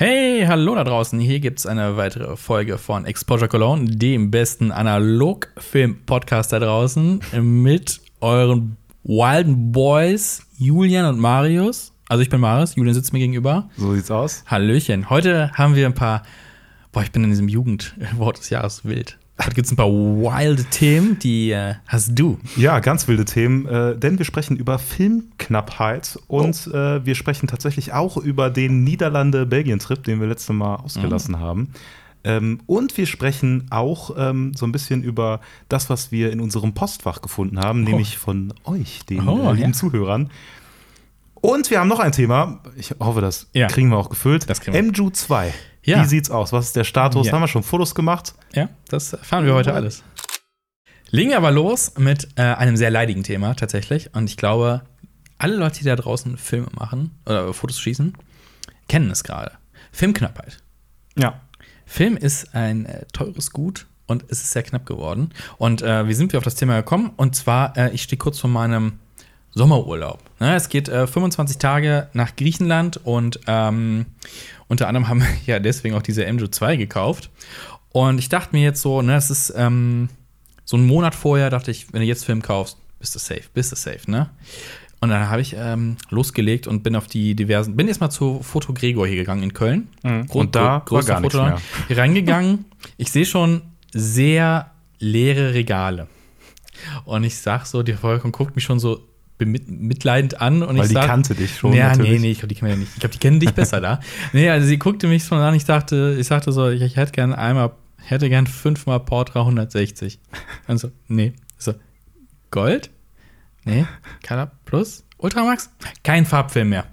Hey, hallo da draußen. Hier gibt es eine weitere Folge von Exposure Cologne, dem besten Analogfilm-Podcast da draußen, mit euren Wilden Boys Julian und Marius. Also ich bin Marius, Julian sitzt mir gegenüber. So sieht's aus. Hallöchen. Heute haben wir ein paar, boah, ich bin in diesem Jugendwort des Jahres wild. Heute gibt es ein paar wilde Themen, die äh, hast du. Ja, ganz wilde Themen, äh, denn wir sprechen über Filmknappheit und oh. äh, wir sprechen tatsächlich auch über den Niederlande-Belgien-Trip, den wir letztes Mal ausgelassen mhm. haben. Ähm, und wir sprechen auch ähm, so ein bisschen über das, was wir in unserem Postfach gefunden haben, oh. nämlich von euch, den oh, lieben ja. Zuhörern. Und wir haben noch ein Thema, ich hoffe, das ja. kriegen wir auch gefüllt. Das MJU 2. Ja. Wie sieht's aus? Was ist der Status? Ja. Haben wir schon Fotos gemacht? Ja, das erfahren wir heute alles. Legen wir aber los mit äh, einem sehr leidigen Thema tatsächlich. Und ich glaube, alle Leute, die da draußen Filme machen oder Fotos schießen, kennen es gerade. Filmknappheit. Ja. Film ist ein äh, teures Gut und es ist sehr knapp geworden. Und äh, wie sind wir auf das Thema gekommen? Und zwar, äh, ich stehe kurz vor meinem Sommerurlaub. Ne, es geht 25 äh, Tage nach Griechenland und ähm, unter anderem haben wir ja deswegen auch diese MJO 2 gekauft. Und ich dachte mir jetzt so, ne, es ist ähm, so einen Monat vorher, dachte ich, wenn du jetzt Film kaufst, bist du safe, bist du safe, ne? Und dann habe ich ähm, losgelegt und bin auf die diversen, bin erstmal zu Foto Gregor hier gegangen in Köln. Mhm. Und da war gar Foto mehr. Hier reingegangen. ich sehe schon sehr leere Regale. Und ich sag so, die Volkung guckt mich schon so mitleidend an und Weil ich die sag, kannte dich schon. Ja, natürlich. nee, nee, ich glaube, die kennen ja nicht. Ich glaube, die kennen dich besser da. Nee, also sie guckte mich schon an, ich dachte, ich sagte so, ich, ich hätte gern einmal, hätte gern fünfmal Portra 160. Also, nee. So, Gold? Nee. Color Plus? Ultramax? Kein Farbfilm mehr.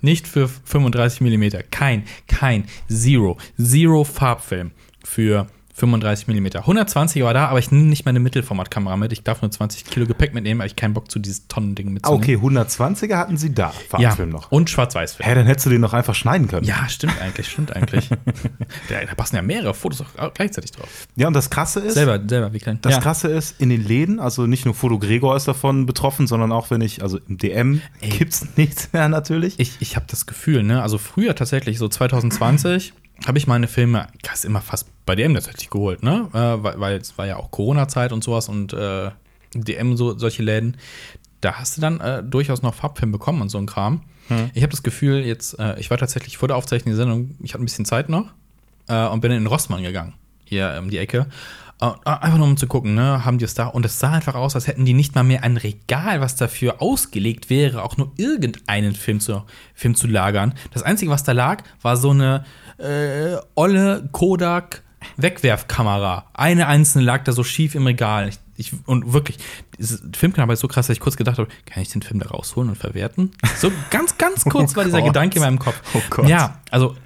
Nicht für 35 mm. Kein, kein, zero, zero Farbfilm für 35 mm. 120 war da, aber ich nehme nicht meine Mittelformatkamera mit. Ich darf nur 20 Kilo Gepäck mitnehmen, weil ich keinen Bock zu dieses Tonnending mitzunehmen. Okay, 120er hatten sie da, Farbfilm ja, noch. Und Schwarz-Weiß-Film. Hä, dann hättest du den noch einfach schneiden können. Ja, stimmt eigentlich, stimmt eigentlich. da, da, passen ja mehrere Fotos auch gleichzeitig drauf. Ja, und das Krasse ist. Selber, selber wickeln. Das ja. Krasse ist, in den Läden, also nicht nur Foto Gregor ist davon betroffen, sondern auch wenn ich, also im DM gibt es nichts mehr natürlich. Ich, ich habe das Gefühl, ne, also früher tatsächlich, so 2020 habe ich meine Filme, das ist immer fast bei DM tatsächlich geholt, ne? Äh, weil, weil, es war ja auch Corona-Zeit und sowas und äh, DM, so, solche Läden. Da hast du dann äh, durchaus noch Farbfilm bekommen und so ein Kram. Hm. Ich habe das Gefühl, jetzt, äh, ich war tatsächlich vor der Aufzeichnung der Sendung, ich hatte ein bisschen Zeit noch äh, und bin in Rossmann gegangen, hier um die Ecke. Uh, einfach nur um zu gucken, ne, haben die es da. Und es sah einfach aus, als hätten die nicht mal mehr ein Regal, was dafür ausgelegt wäre, auch nur irgendeinen Film zu, Film zu lagern. Das Einzige, was da lag, war so eine äh, olle Kodak Wegwerfkamera. Eine einzelne lag da so schief im Regal. Ich, ich, und wirklich, diese Filmkamera ist so krass, dass ich kurz gedacht habe, kann ich den Film da rausholen und verwerten? So ganz, ganz oh kurz oh war dieser Gott. Gedanke in meinem Kopf. Oh Gott. Ja, also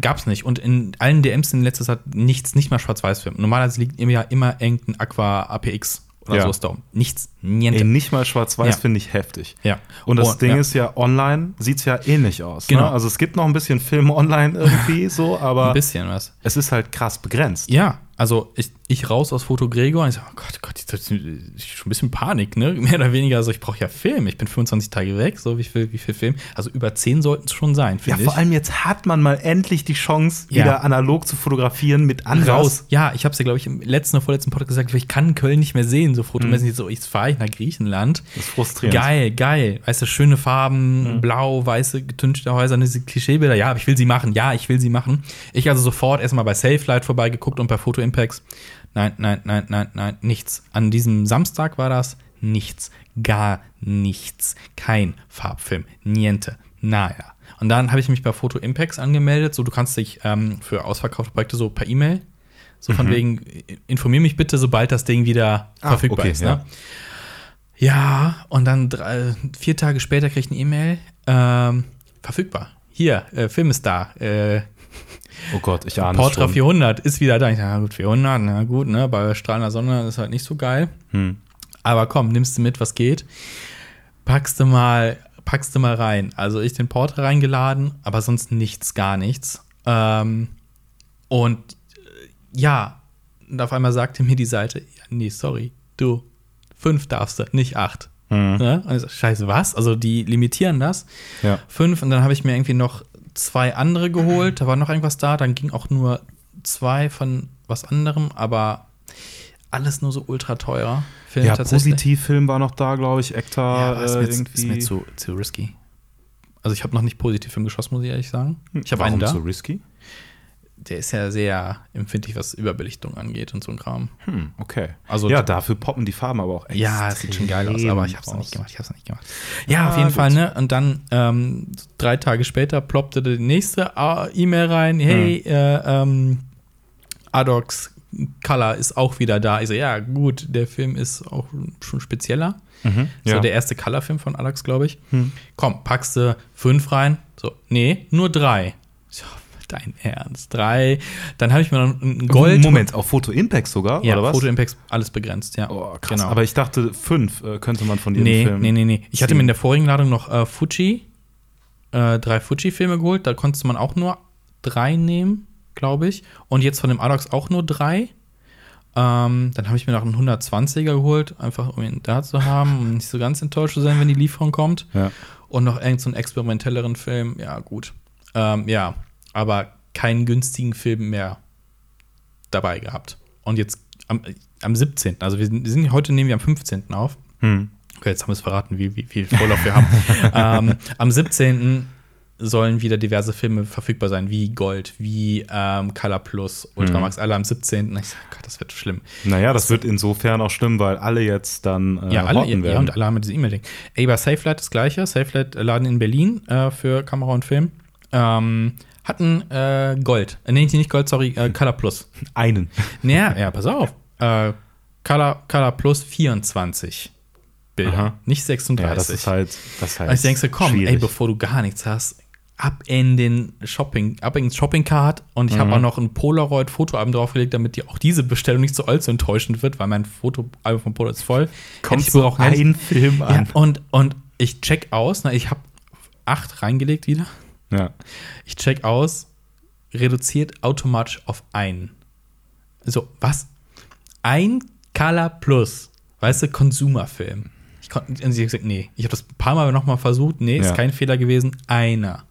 gab's nicht. Und in allen DMs in letzter Zeit nichts, nicht mal Schwarz-Weiß-Film. Normalerweise liegt im Jahr immer irgendein Aqua APX oder ja. so ist da. Nichts, niente. Ey, nicht mal schwarz-weiß ja. finde ich heftig. Ja. Und das oh, Ding ja. ist ja, online sieht es ja ähnlich aus. Ne? Genau. Ne? Also es gibt noch ein bisschen Film online irgendwie so, aber. Ein bisschen was. Es ist halt krass begrenzt. Ja, also ich, ich raus aus Foto Gregor und ich sage, oh Gott, Gott, ich, ich, schon ein bisschen Panik, ne? Mehr oder weniger, also ich brauche ja Film. Ich bin 25 Tage weg, so wie viel, wie viel Film? Also über 10 sollten es schon sein, Ja, vor allem jetzt hat man mal endlich die Chance, ja. wieder analog zu fotografieren mit anders. Raus. Ja, ich habe es ja, glaube ich, im letzten oder vorletzten Podcast gesagt, ich kann Köln nicht mehr sehen, so fotomäßig. Mhm. So, jetzt fahre ich nach Griechenland. Das ist frustrierend. Geil, geil. Weißt du, schöne Farben, mhm. blau, weiße, getünchte Häuser, diese Klischeebilder. Ja, ich will sie machen. Ja, ich will sie machen. Ich also sofort erstmal bei Safelight vorbeigeguckt und bei Photo Impacts nein, nein, nein, nein, nein, nichts. An diesem Samstag war das nichts, gar nichts, kein Farbfilm, niente, naja. Und dann habe ich mich bei Photo Impacts angemeldet, so du kannst dich ähm, für ausverkaufte Projekte so per E-Mail, so von mhm. wegen, informier mich bitte, sobald das Ding wieder ah, verfügbar okay, ist. Ne? Ja. ja. und dann drei, vier Tage später kriege ich eine E-Mail, ähm, verfügbar. Hier, äh, Film ist da. Äh, Oh Gott, ich ahne Portra schon. 400 ist wieder da. Ich sage, ja gut, 400, na gut, ne, bei strahlender Sonne ist halt nicht so geil. Hm. Aber komm, nimmst du mit, was geht. Packst du mal, packst du mal rein. Also ich den Portra reingeladen, aber sonst nichts, gar nichts. Ähm, und äh, ja, und auf einmal sagte mir die Seite, ja, nee, sorry, du, fünf darfst du, nicht acht. Mhm. Ne? Also, scheiße, was? Also die limitieren das. Ja. Fünf und dann habe ich mir irgendwie noch zwei andere geholt. Da war noch irgendwas da. Dann ging auch nur zwei von was anderem, aber alles nur so ultra teuer. Film ja, Positivfilm war noch da, glaube ich. Ektar ja, ist, mir, äh, irgendwie. ist mir zu, zu risky. Also ich habe noch nicht Positivfilm geschossen, muss ich ehrlich sagen. Ich habe einen da. so risky? Der ist ja sehr empfindlich, was Überbelichtung angeht und so ein Kram. Hm, okay. Also ja, dafür poppen die Farben aber auch echt. Ja, es sieht schon geil aus, aber ich habe es noch nicht gemacht. Ich hab's noch nicht gemacht. Ja, ja auf jeden gut. Fall, ne? Und dann ähm, drei Tage später ploppte die nächste äh, E-Mail rein. Hey, hm. äh, ähm, Adox Color ist auch wieder da. Ich so, ja, gut, der Film ist auch schon spezieller. Mhm, so ja. der erste Color-Film von Alex, glaube ich. Hm. Komm, packst du fünf rein? So, nee, nur drei. So, dein Ernst, drei. Dann habe ich mir noch ein Gold. Moment, auf Foto Impact sogar? Ja, oder was? Foto Impact, alles begrenzt, ja. Oh, krass. Genau. Aber ich dachte, fünf äh, könnte man von dir nee, filmen. Nee, nee, nee. Ich hatte mir in der vorigen Ladung noch äh, Fuji, äh, drei Fuji-Filme geholt. Da konntest man auch nur drei nehmen glaube ich. Und jetzt von dem Adox auch nur drei. Ähm, dann habe ich mir noch einen 120er geholt, einfach um ihn da zu haben, um nicht so ganz enttäuscht zu sein, wenn die Lieferung kommt. Ja. Und noch irgendeinen so experimentelleren Film, ja, gut. Ähm, ja, aber keinen günstigen Film mehr dabei gehabt. Und jetzt am, am 17., also wir sind, wir sind heute nehmen wir am 15. auf. Hm. Okay, jetzt haben wir es verraten, wie, wie viel Vorlauf wir haben. ähm, am 17 sollen wieder diverse Filme verfügbar sein, wie Gold, wie ähm, Color Plus, Ultramax, mhm. alle am 17. Ich sag, Gott, das wird schlimm. Naja, das, wird insofern auch schlimm, weil alle jetzt dann äh, ja, alle, ja, werden. Ja, und alle haben diese E-Mail-Ding. Ey, bei SafeLight das gleiche. SafeLight laden in Berlin äh, für Kamera und Film. Ähm, hatten äh, Gold. Äh, nee, nicht Gold, sorry, äh, Color Plus. Einen. Naja, ja, pass auf. Äh, Color, Color Plus 24. Bilder, Aha. nicht 36. Ja, das ist halt, das ist halt also ich denke, komm, schwierig. ey, bevor du gar nichts hast, ab in den Shopping, ab ins Shopping Cart und ich mhm. habe auch noch ein Polaroid Fotoalbum draufgelegt, damit die auch diese Bestellung nicht so allzu enttäuschend wird, weil mein Fotoalbum von Polaroid ist voll. Kommt ich so ein Film an. Ja, und, und ich check aus, na, ich habe acht reingelegt wieder. Ja. Ich check aus, reduziert automatisch auf einen. So, was? Ein Color Plus, weißt du, Konsumerfilm. Ich konnte, und sie hat gesagt, nee, ich habe das ein paar Mal nochmal versucht, nee, ist kein Fehler gewesen, einer.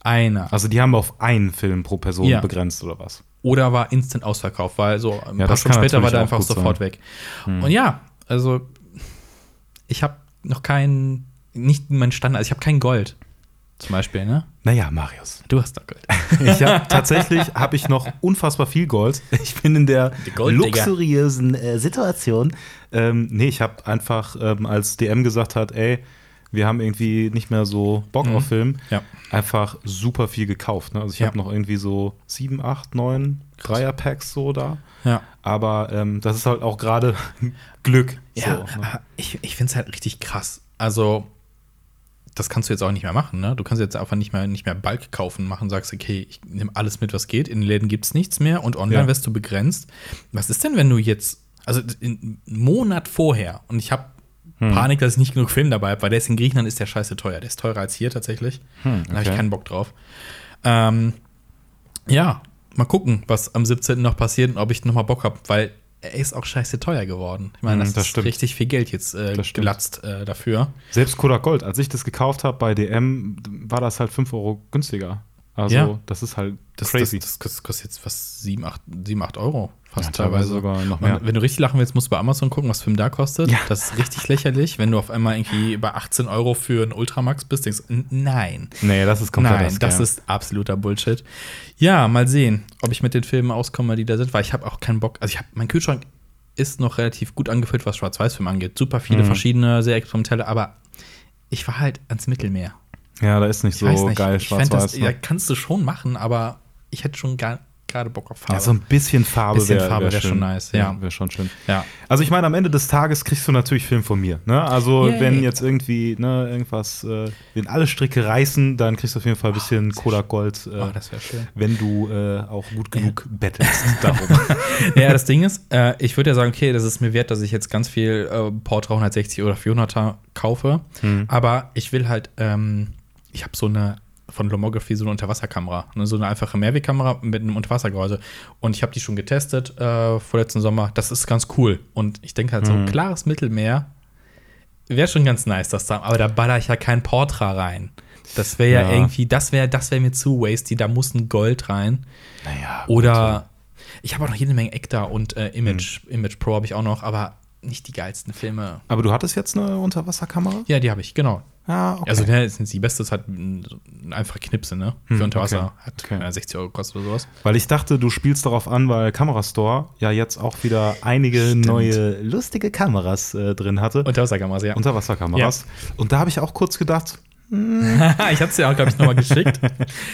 Einer. Also die haben auf einen Film pro Person ja. begrenzt oder was? Oder war instant ausverkauft, weil so ein ja, paar Stunden später war der einfach sofort sein. weg. Hm. Und ja, also ich habe noch keinen, nicht mein Standard, also ich habe kein Gold zum Beispiel, ne? Naja, Marius. Du hast doch Gold. Ich habe tatsächlich habe ich noch unfassbar viel Gold. Ich bin in der luxuriösen äh, Situation. Ähm, nee, ich habe einfach, ähm, als DM gesagt hat, ey, wir haben irgendwie nicht mehr so Bock mhm. auf Film, ja. einfach super viel gekauft. Ne? Also ich ja. habe noch irgendwie so sieben, acht, neun Dreier-Packs so da. Ja. Aber ähm, das ist halt auch gerade Glück. Ja, so, ne? ich, ich finde es halt richtig krass. Also, das kannst du jetzt auch nicht mehr machen, ne? Du kannst jetzt einfach nicht mehr, nicht mehr Bulk kaufen, machen, sagst, okay, ich nehme alles mit, was geht. In den Läden gibt es nichts mehr und online ja. wirst du begrenzt. Was ist denn, wenn du jetzt, also einen Monat vorher, und ich habe hm. Panik, dass ich nicht genug Film dabei habe, weil der ist in Griechenland ist der scheiße teuer. Der ist teurer als hier tatsächlich. Hm, okay. Da habe ich keinen Bock drauf. Ähm, ja, mal gucken, was am 17. noch passiert und ob ich nochmal Bock habe, weil er ist auch scheiße teuer geworden. Ich meine, hm, das, das ist stimmt. richtig viel Geld jetzt äh, gelatzt äh, dafür. Selbst Kodak Gold, als ich das gekauft habe bei DM, war das halt 5 Euro günstiger. Also, ja. das ist halt das, crazy. Das, das, kostet jetzt fast 7, 8, 7, 8 Euro. Fast ja, teilweise sogar noch mehr. Wenn du richtig lachen willst, musst du bei Amazon gucken, was Film da kostet. Ja. Das ist richtig lächerlich. Wenn du auf einmal irgendwie bei 18 Euro für einen Ultramax bist, denkst du, nein. Nee, das ist komplett Nein, das ist absoluter Bullshit. Ja, mal sehen, ob ich mit den Filmen auskomme, die da sind, weil ich habe auch keinen Bock. Also ich habe, mein Kühlschrank ist noch relativ gut angefüllt, was Schwarz-Weiß-Film angeht. Super viele mhm. verschiedene, sehr experimentelle, aber ich war halt ans Mittelmeer. Ja, da ist nicht ich so nicht. geil schwarz-weiß. Ne? Ja, kannst du schon machen, aber ich hätte schon gar gerade Bock auf Farbe. Ja, so ein bisschen Farbe wäre wär, wär schon nice. Ja, wäre schon schön. Ja. Also ich meine, am Ende des Tages kriegst du natürlich Film von mir. Ne? Also Yay. wenn jetzt irgendwie ne, irgendwas, äh, wenn alle Stricke reißen, dann kriegst du auf jeden Fall ein bisschen oh, Kodak Gold. Äh, oh, das wäre schön. Wenn du äh, auch gut genug ja. bettelst darum. ja, das Ding ist, äh, ich würde ja sagen, okay, das ist mir wert, dass ich jetzt ganz viel äh, Port 360 oder 400er kaufe. Hm. Aber ich will halt, ähm, ich habe so eine von Lomography so eine Unterwasserkamera. Ne, so eine einfache Mehrwegkamera mit einem Unterwassergehäuse. Und ich habe die schon getestet äh, vorletzten Sommer. Das ist ganz cool. Und ich denke halt, so ein mhm. klares Mittelmeer wäre schon ganz nice, das da. Aber da baller ich ja kein Portra rein. Das wäre ja. Ja. irgendwie, das wäre das wär mir zu wasty, da muss ein Gold rein. Naja. Oder ich habe auch noch jede Menge Ekta und äh, Image, Hm. Image Pro habe ich auch noch, aber nicht die geilsten Filme. Aber du hattest jetzt eine Unterwasserkamera? Ja, die habe ich, genau. Ja, okay. Also, ne, ist nicht die beste, ist halt ein einfach Knipse, ne? Für Hm, unter Wasser. okay. Hat Okay. äh, 60 Euro gekostet oder sowas. Weil ich dachte, du spielst darauf an, weil Kamerastore ja jetzt auch wieder einige Stimmt. neue lustige Kameras äh, drin hatte. Unterwasserkameras, ja. Unterwasserkameras. Und da habe ich auch kurz gedacht, ich hatte es ja auch, glaube ich, nochmal geschickt.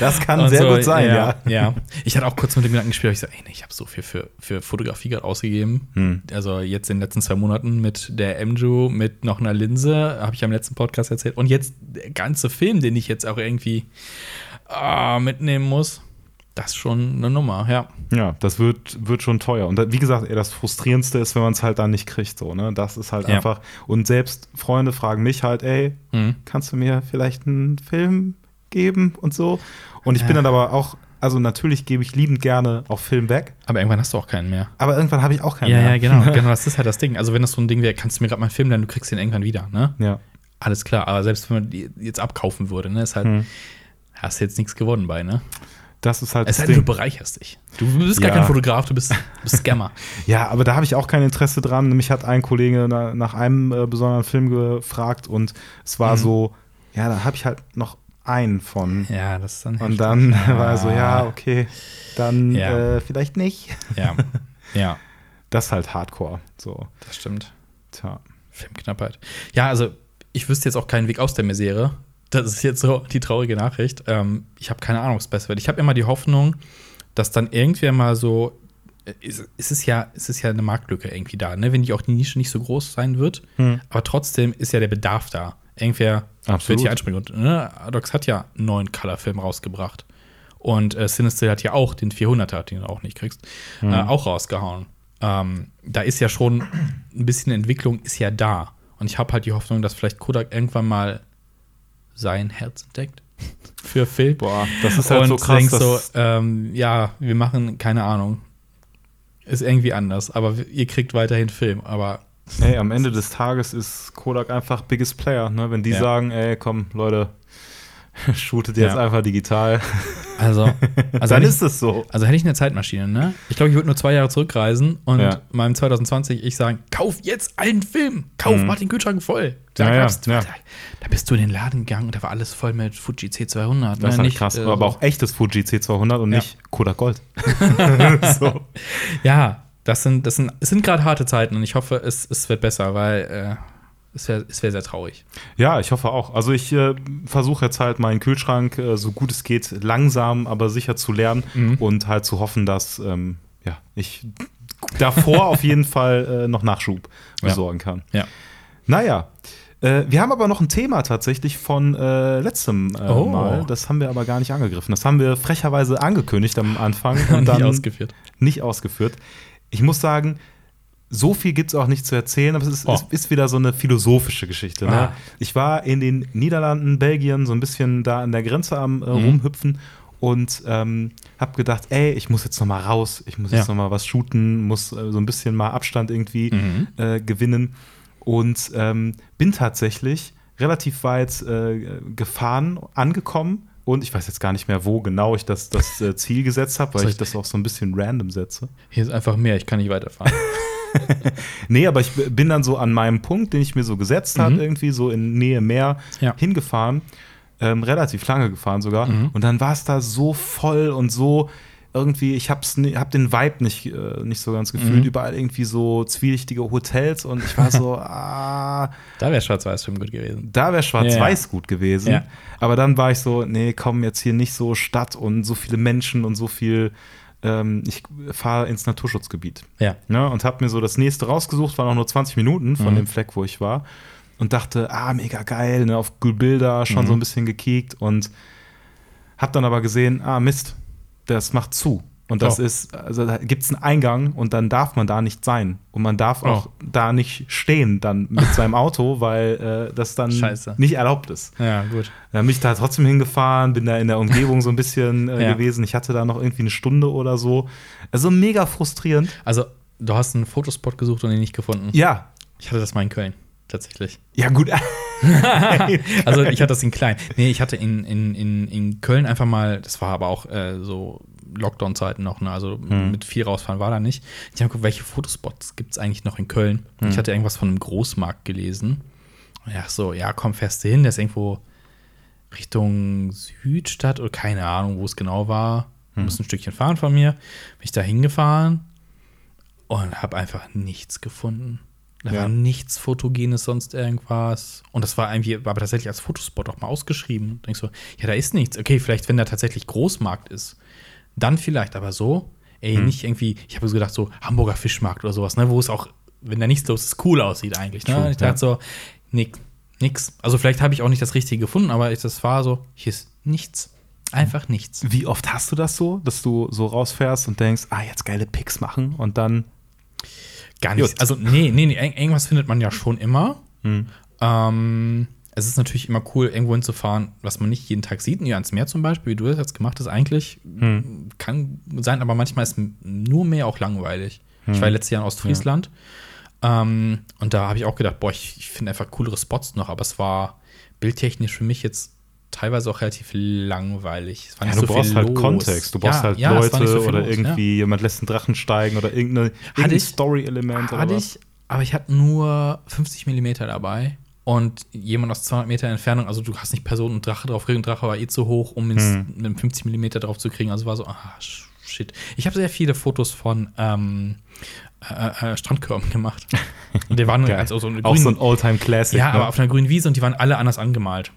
das kann Und sehr so, gut sein, ja. ja. Ich hatte auch kurz mit dem Gedanken gespielt, ich so, ey, nee, ich habe so viel für, für Fotografie gerade ausgegeben. Hm. Also jetzt in den letzten zwei Monaten mit der MJU, mit noch einer Linse, habe ich am letzten Podcast erzählt. Und jetzt der ganze Film, den ich jetzt auch irgendwie ah, mitnehmen muss. Das ist schon eine Nummer, ja. Ja, das wird, wird schon teuer. Und wie gesagt, das Frustrierendste ist, wenn man es halt dann nicht kriegt. So, ne? Das ist halt Ja. einfach. Und selbst Freunde fragen mich halt, ey, Mhm. kannst du mir vielleicht einen Film geben und so? Und ich bin Ja. dann aber auch, also natürlich gebe ich liebend gerne auch Film weg, Aber irgendwann hast du auch keinen mehr. aber irgendwann habe ich auch keinen Ja, mehr. ja, genau, genau. Das ist halt das Ding. Also, wenn das so ein Ding wäre, kannst du mir gerade mal einen Film, dann du kriegst den irgendwann wieder, ne? Ja. Alles klar. Aber selbst wenn man die jetzt abkaufen würde, ne, ist halt, Hm. hast du jetzt nichts gewonnen bei, ne? Das ist halt Es sei denn, du bereicherst dich. Du bist gar Ja. kein Fotograf, du bist, bist Scammer. Ja, aber da habe ich auch kein Interesse dran. Mich hat ein Kollege na, nach einem äh, besonderen Film gefragt und es war Mhm. so, ja, da habe ich halt noch einen von. ja, das ist dann. Und dann heftig. war er so, ja, okay, dann Ja. äh, vielleicht nicht. Ja, ja, Das ist halt Hardcore. So, das stimmt. tja. Filmknappheit. Ja, also ich wüsste jetzt auch keinen Weg aus der Misere. Das ist jetzt so die traurige Nachricht. Ähm, ich habe keine Ahnung, was besser wird. Ich habe immer die Hoffnung, dass dann irgendwer mal so. äh, Es es ist ja, es ist ja eine Marktlücke irgendwie da, ne? Wenn die auch die Nische nicht so groß sein wird, Hm. aber trotzdem ist ja der Bedarf da. Irgendwer Absolut. wird hier einspringen. Und ne, Adox hat ja einen neuen Color-Film rausgebracht. Und äh, Sinister hat ja auch den 400er, den du auch nicht kriegst, Hm. äh, auch rausgehauen. Ähm, da ist ja schon ein bisschen Entwicklung ist ja da. Und ich habe halt die Hoffnung, dass vielleicht Kodak irgendwann mal sein Herz entdeckt für Film. Boah, das ist halt und so krass. denkst so, ähm, ja, wir machen, keine Ahnung. Ist irgendwie anders, aber ihr kriegt weiterhin Film. Aber Ey, am Ende des Tages ist Kodak einfach biggest player. Ne? Wenn die Ja. sagen, ey, komm, Leute, shootet jetzt Ja. einfach digital, also, also dann ist es so. Also hätte ich eine Zeitmaschine, ne? Ich glaube, ich würde nur zwei Jahre zurückreisen und Ja. meinem 2020 ich sagen, kauf jetzt einen Film, kauf, Mhm. mach den Kühlschrank voll. Ja, ja, gab's- ja. Da, da bist du in den Laden gegangen und da war alles voll mit Fuji C200. Das ist ne? halt krass. äh, aber so. auch echtes Fuji C200 und nicht Kodak Gold. so. Ja, das sind, das sind, es sind gerade harte Zeiten und ich hoffe, es, es wird besser, weil äh, es wäre wär sehr traurig. Ja, ich hoffe auch. Also ich äh, versuche jetzt halt meinen Kühlschrank äh, so gut es geht langsam, aber sicher zu lernen Mhm. und halt zu hoffen, dass ähm, ja, ich davor auf jeden Fall äh, noch Nachschub Ja. besorgen kann. Ja. Naja. Äh, wir haben aber noch ein Thema tatsächlich von äh, letztem äh, Oh. Mal. Das haben wir aber gar nicht angegriffen. Das haben wir frecherweise angekündigt am Anfang und Nicht dann ausgeführt. nicht ausgeführt. Ich muss sagen, so viel gibt es auch nicht zu erzählen, aber es ist, Oh. es ist wieder so eine philosophische Geschichte. Ne? Ah. Ich war in den Niederlanden, Belgien, so ein bisschen da an der Grenze am äh, Mhm. rumhüpfen und ähm, habe gedacht, ey, ich muss jetzt noch mal raus, ich muss jetzt Ja. noch mal was shooten, muss äh, so ein bisschen mal Abstand irgendwie Mhm. äh, gewinnen und ähm, bin tatsächlich relativ weit äh, gefahren, angekommen und ich weiß jetzt gar nicht mehr, wo genau ich das, das äh, Ziel gesetzt habe, weil Soll ich ich- das auch so ein bisschen random setze. Hier ist einfach mehr, ich kann nicht weiterfahren. Nee, aber ich bin dann so an meinem Punkt, den ich mir so gesetzt habe, Mhm. irgendwie so in Nähe Meer Ja. hingefahren, ähm, relativ lange gefahren sogar. Mhm. Und dann war es da so voll und so irgendwie, ich hab's, hab den Vibe nicht, äh, nicht so ganz gefühlt. Mhm. Überall irgendwie so zwielichtige Hotels und ich war so, ah, da wäre Schwarz-Weiß-Film gut gewesen. da wäre Schwarz-Weiß gut gewesen. Ja. Aber dann war ich so, nee, komm, jetzt hier nicht so Stadt und so viele Menschen und so viel. Ähm, ich fahre ins Naturschutzgebiet. Ja. Ne, und habe mir so das nächste rausgesucht, waren auch nur 20 Minuten von Mhm. dem Fleck, wo ich war. Und dachte, ah, mega geil, ne, auf Google Bilder schon Mhm. so ein bisschen gekickt und habe dann aber gesehen, ah, Mist, das macht zu. Und das Oh. ist, also da gibt es einen Eingang und dann darf man da nicht sein. Und man darf auch Oh. da nicht stehen dann mit seinem Auto, weil äh, das dann Scheiße. nicht erlaubt ist. Ja, gut. Dann bin ich da trotzdem hingefahren, bin da in der Umgebung so ein bisschen äh, Ja. gewesen. Ich hatte da noch irgendwie eine Stunde oder so. Also mega frustrierend. Also, du hast einen Fotospot gesucht und ihn nicht gefunden. Ja, Ich hatte das mal in Köln, tatsächlich. ja gut. also ich hatte das in klein. Nee, ich hatte in, in, in, in Köln einfach mal, das war aber auch äh, so Lockdown-Zeiten noch, ne? also Hm. mit viel rausfahren war da nicht. Ich habe geguckt, welche Fotospots gibt es eigentlich noch in Köln? Hm. Ich hatte irgendwas von einem Großmarkt gelesen. Ja, so, ja, komm fest hin, der ist irgendwo Richtung Südstadt oder keine Ahnung, wo es genau war. Hm. Muss ein Stückchen fahren von mir. Bin ich da hingefahren und habe einfach nichts gefunden. Da Ja. war nichts Fotogenes, sonst irgendwas. Und das war irgendwie, war aber tatsächlich als Fotospot auch mal ausgeschrieben. Denkst so, ja, da ist nichts. Okay, vielleicht, wenn da tatsächlich Großmarkt ist, dann vielleicht, aber so, ey, Hm. nicht irgendwie, ich habe so gedacht, so Hamburger Fischmarkt oder sowas, ne, wo es auch, wenn da nichts los ist, cool aussieht eigentlich. Ne? True, ich dachte ja. so, nix, nix. Also vielleicht habe ich auch nicht das Richtige gefunden, aber ich, das war so, hier ist nichts. Einfach nichts. Wie oft hast du das so, dass du so rausfährst und denkst, ah, jetzt geile Pics machen und dann. Gar nichts. Gut. Also, nee, nee, nee, ir- irgendwas findet man ja schon immer. Hm. Ähm, es ist natürlich immer cool, irgendwo hinzufahren, was man nicht jeden Tag sieht. Ja, ans Meer zum Beispiel, wie du das jetzt gemacht hast, eigentlich Hm. kann sein, aber manchmal ist nur Meer auch langweilig. Ich Hm. war letztes Jahr in Ostfriesland ähm, und da habe ich auch gedacht, boah, ich, ich finde einfach coolere Spots noch, aber es war bildtechnisch für mich jetzt teilweise auch relativ langweilig. Ja, du so brauchst halt los. Kontext. Du brauchst Ja, halt ja, Leute so oder los, irgendwie jemand lässt einen Drachen steigen oder irgendeine, irgendein Story-Element oder Hatte was. ich, aber ich hatte nur 50 Millimeter dabei und jemand aus 200 Meter Entfernung, also du hast nicht Person und Drache drauf, und Drache war eh zu hoch, um Hm. mit einem 50 Millimeter drauf zu kriegen. Also war so, ah, shit. Ich habe sehr viele Fotos von ähm, äh, äh, Strandkörben gemacht. Und die waren also so eine Auch so ein All-Time-Classic. ja, ne? aber auf einer grünen Wiese und die waren alle anders angemalt.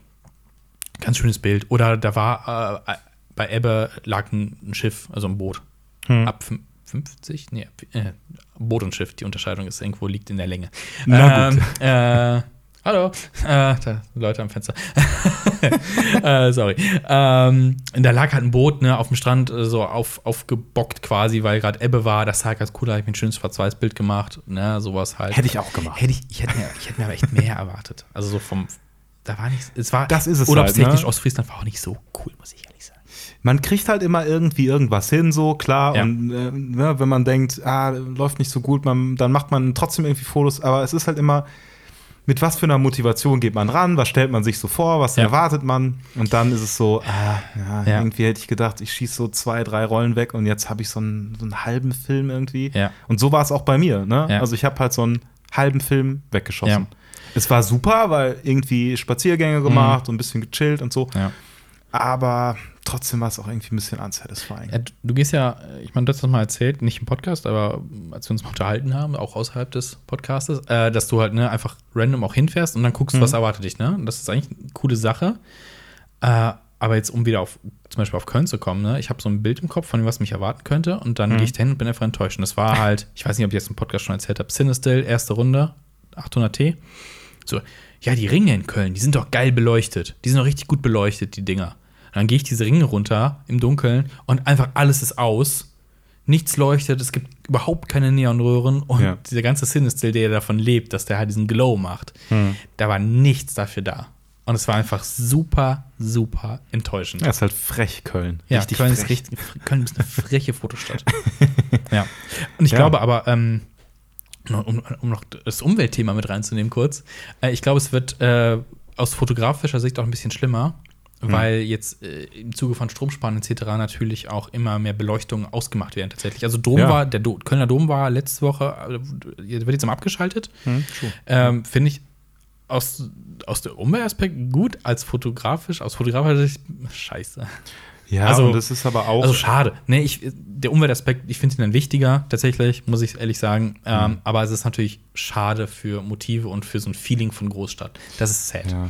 Ganz schönes Bild. Oder da war äh, bei Ebbe lag ein, ein Schiff, also ein Boot. Hm. Ab fün- 50? Nee, äh, Boot und Schiff. Die Unterscheidung ist irgendwo liegt in der Länge. Na gut. Ähm, äh, hallo. Äh, da Leute am Fenster. äh, sorry. Ähm, da lag halt ein Boot ne, auf dem Strand äh, so auf, aufgebockt quasi, weil gerade Ebbe war. Das sah ganz cool, da habe ich mir ein schönes Schwarz-Weiß-Bild gemacht. Ne, sowas halt. Hätte ich auch gemacht. Hätte ich, ich, hätte mir, ich hätte mir aber echt mehr erwartet. Also so vom, da war nichts, es war, Das ist es urlaubstechnisch halt, ne? Ostfriesland war auch nicht so cool, muss ich ehrlich sagen. Man kriegt halt immer irgendwie irgendwas hin, so klar. Ja. Und äh, ne, wenn man denkt, ah, läuft nicht so gut, man, dann macht man trotzdem irgendwie Fotos. Aber es ist halt immer, mit was für einer Motivation geht man ran, was stellt man sich so vor, was Ja. erwartet man. Und dann ist es so, ah, ja, Ja. irgendwie hätte ich gedacht, ich schieße so zwei, drei Rollen weg und jetzt habe ich so einen, so einen halben Film irgendwie. Und so war es auch bei mir. Ne? Also ich habe halt so einen halben Film weggeschossen. Es war super, weil irgendwie Spaziergänge gemacht und ein bisschen gechillt und so. Ja. Aber trotzdem war es auch irgendwie ein bisschen unsatisfying. Ja, du, gehst ja, ich meine, du hast das mal erzählt, nicht im Podcast, aber als wir uns mal unterhalten haben, auch außerhalb des Podcastes, äh, dass du halt ne, einfach random auch hinfährst und dann guckst, Mhm. was erwartet dich, ne? Und das ist eigentlich eine coole Sache. Äh, aber jetzt, um wieder auf, zum Beispiel auf Köln zu kommen, ne, ich habe so ein Bild im Kopf von dem, was mich erwarten könnte, und dann Mhm. gehe ich dahin und bin einfach enttäuscht. Und das war halt, ich weiß nicht, ob ich jetzt im Podcast schon erzählt habe, Cinestill, erste Runde, 800T. So, ja, die Ringe in Köln, die sind doch geil beleuchtet. Die sind doch richtig gut beleuchtet, die Dinger. Und dann gehe ich diese Ringe runter im Dunkeln und einfach alles ist aus. Nichts leuchtet, es gibt überhaupt keine Neonröhren und Ja. dieser ganze Cinestill, der davon lebt, dass der halt diesen Glow macht, Hm. da war nichts dafür da. Und es war einfach super, super enttäuschend. Ja, ist halt frech, Köln. Ja, Richtig Köln frech. ist, richtig, Köln ist eine freche Fotostadt. ja. Und ich Ja. glaube aber, ähm, um, um noch das Umweltthema mit reinzunehmen kurz, äh, ich glaube, es wird äh, aus fotografischer Sicht auch ein bisschen schlimmer, Hm. weil jetzt äh, im Zuge von Stromsparen etc. natürlich auch immer mehr Beleuchtungen ausgemacht werden tatsächlich. Also Dom Ja. war, der Do Kölner Dom war letzte Woche, äh, wird jetzt mal abgeschaltet. Hm. Ähm, Finde ich aus, aus der Umweltaspekt gut, als fotografisch, aus fotografischer Sicht scheiße. Ja, Also- und das ist aber auch. Also schade. Nee, ich, der Umweltaspekt, ich finde ihn dann wichtiger, tatsächlich, muss ich ehrlich sagen. Ähm, Mhm. aber es ist natürlich schade für Motive und für so ein Feeling von Großstadt. Das ist sad. ja.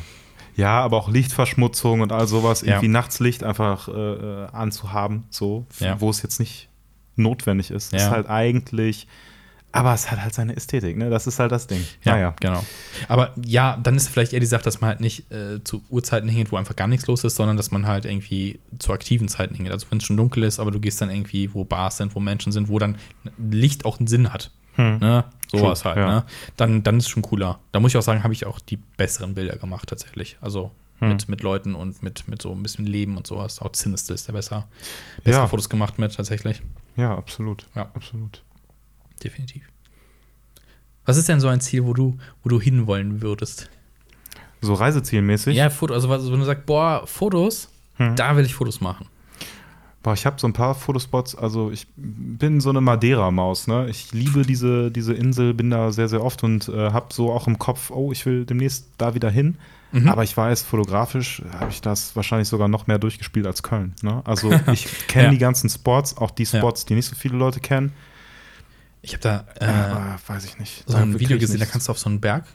ja, aber auch Lichtverschmutzung und all sowas, Ja. irgendwie nachts Licht einfach äh, äh, anzuhaben, so, Ja. wo es jetzt nicht notwendig ist. Ja. Ist halt eigentlich. Aber es hat halt seine Ästhetik, ne? Das ist halt das Ding. Ja, Naja. genau. Aber ja, dann ist vielleicht eher die Sache, dass man halt nicht äh, zu Uhrzeiten hingeht, wo einfach gar nichts los ist, sondern dass man halt irgendwie zu aktiven Zeiten hingeht. Also wenn es schon dunkel ist, aber du gehst dann irgendwie, wo Bars sind, wo Menschen sind, wo dann Licht auch einen Sinn hat. Hm. Ne? Sowas halt, ja. ne? Dann, dann ist es schon cooler. Da muss ich auch sagen, habe ich auch die besseren Bilder gemacht, tatsächlich. Also Hm. mit, mit Leuten und mit, mit so ein bisschen Leben und sowas. Auch Sinister ist der besser. Bessere Ja. Fotos gemacht mit, tatsächlich. Ja, absolut. Ja. absolut. Definitiv. Was ist denn so ein Ziel, wo du, wo du hinwollen würdest? So reisezielmäßig? Ja, Foto, also wenn du sagst, boah, Fotos, Hm. da will ich Fotos machen. Boah, ich habe so ein paar Fotospots, also ich bin so eine Madeira-Maus, ne? Ich liebe diese, diese Insel, bin da sehr, sehr oft und äh, habe so auch im Kopf, oh, ich will demnächst da wieder hin. Mhm. Aber ich weiß, fotografisch habe ich das wahrscheinlich sogar noch mehr durchgespielt als Köln. Ne? Also ich kenne Ja. die ganzen Spots, auch die Ja. Spots, die nicht so viele Leute kennen. Ich habe da äh, aber weiß ich nicht. so Da ein krieg Video gesehen, da nichts. kannst du auf so einen Berg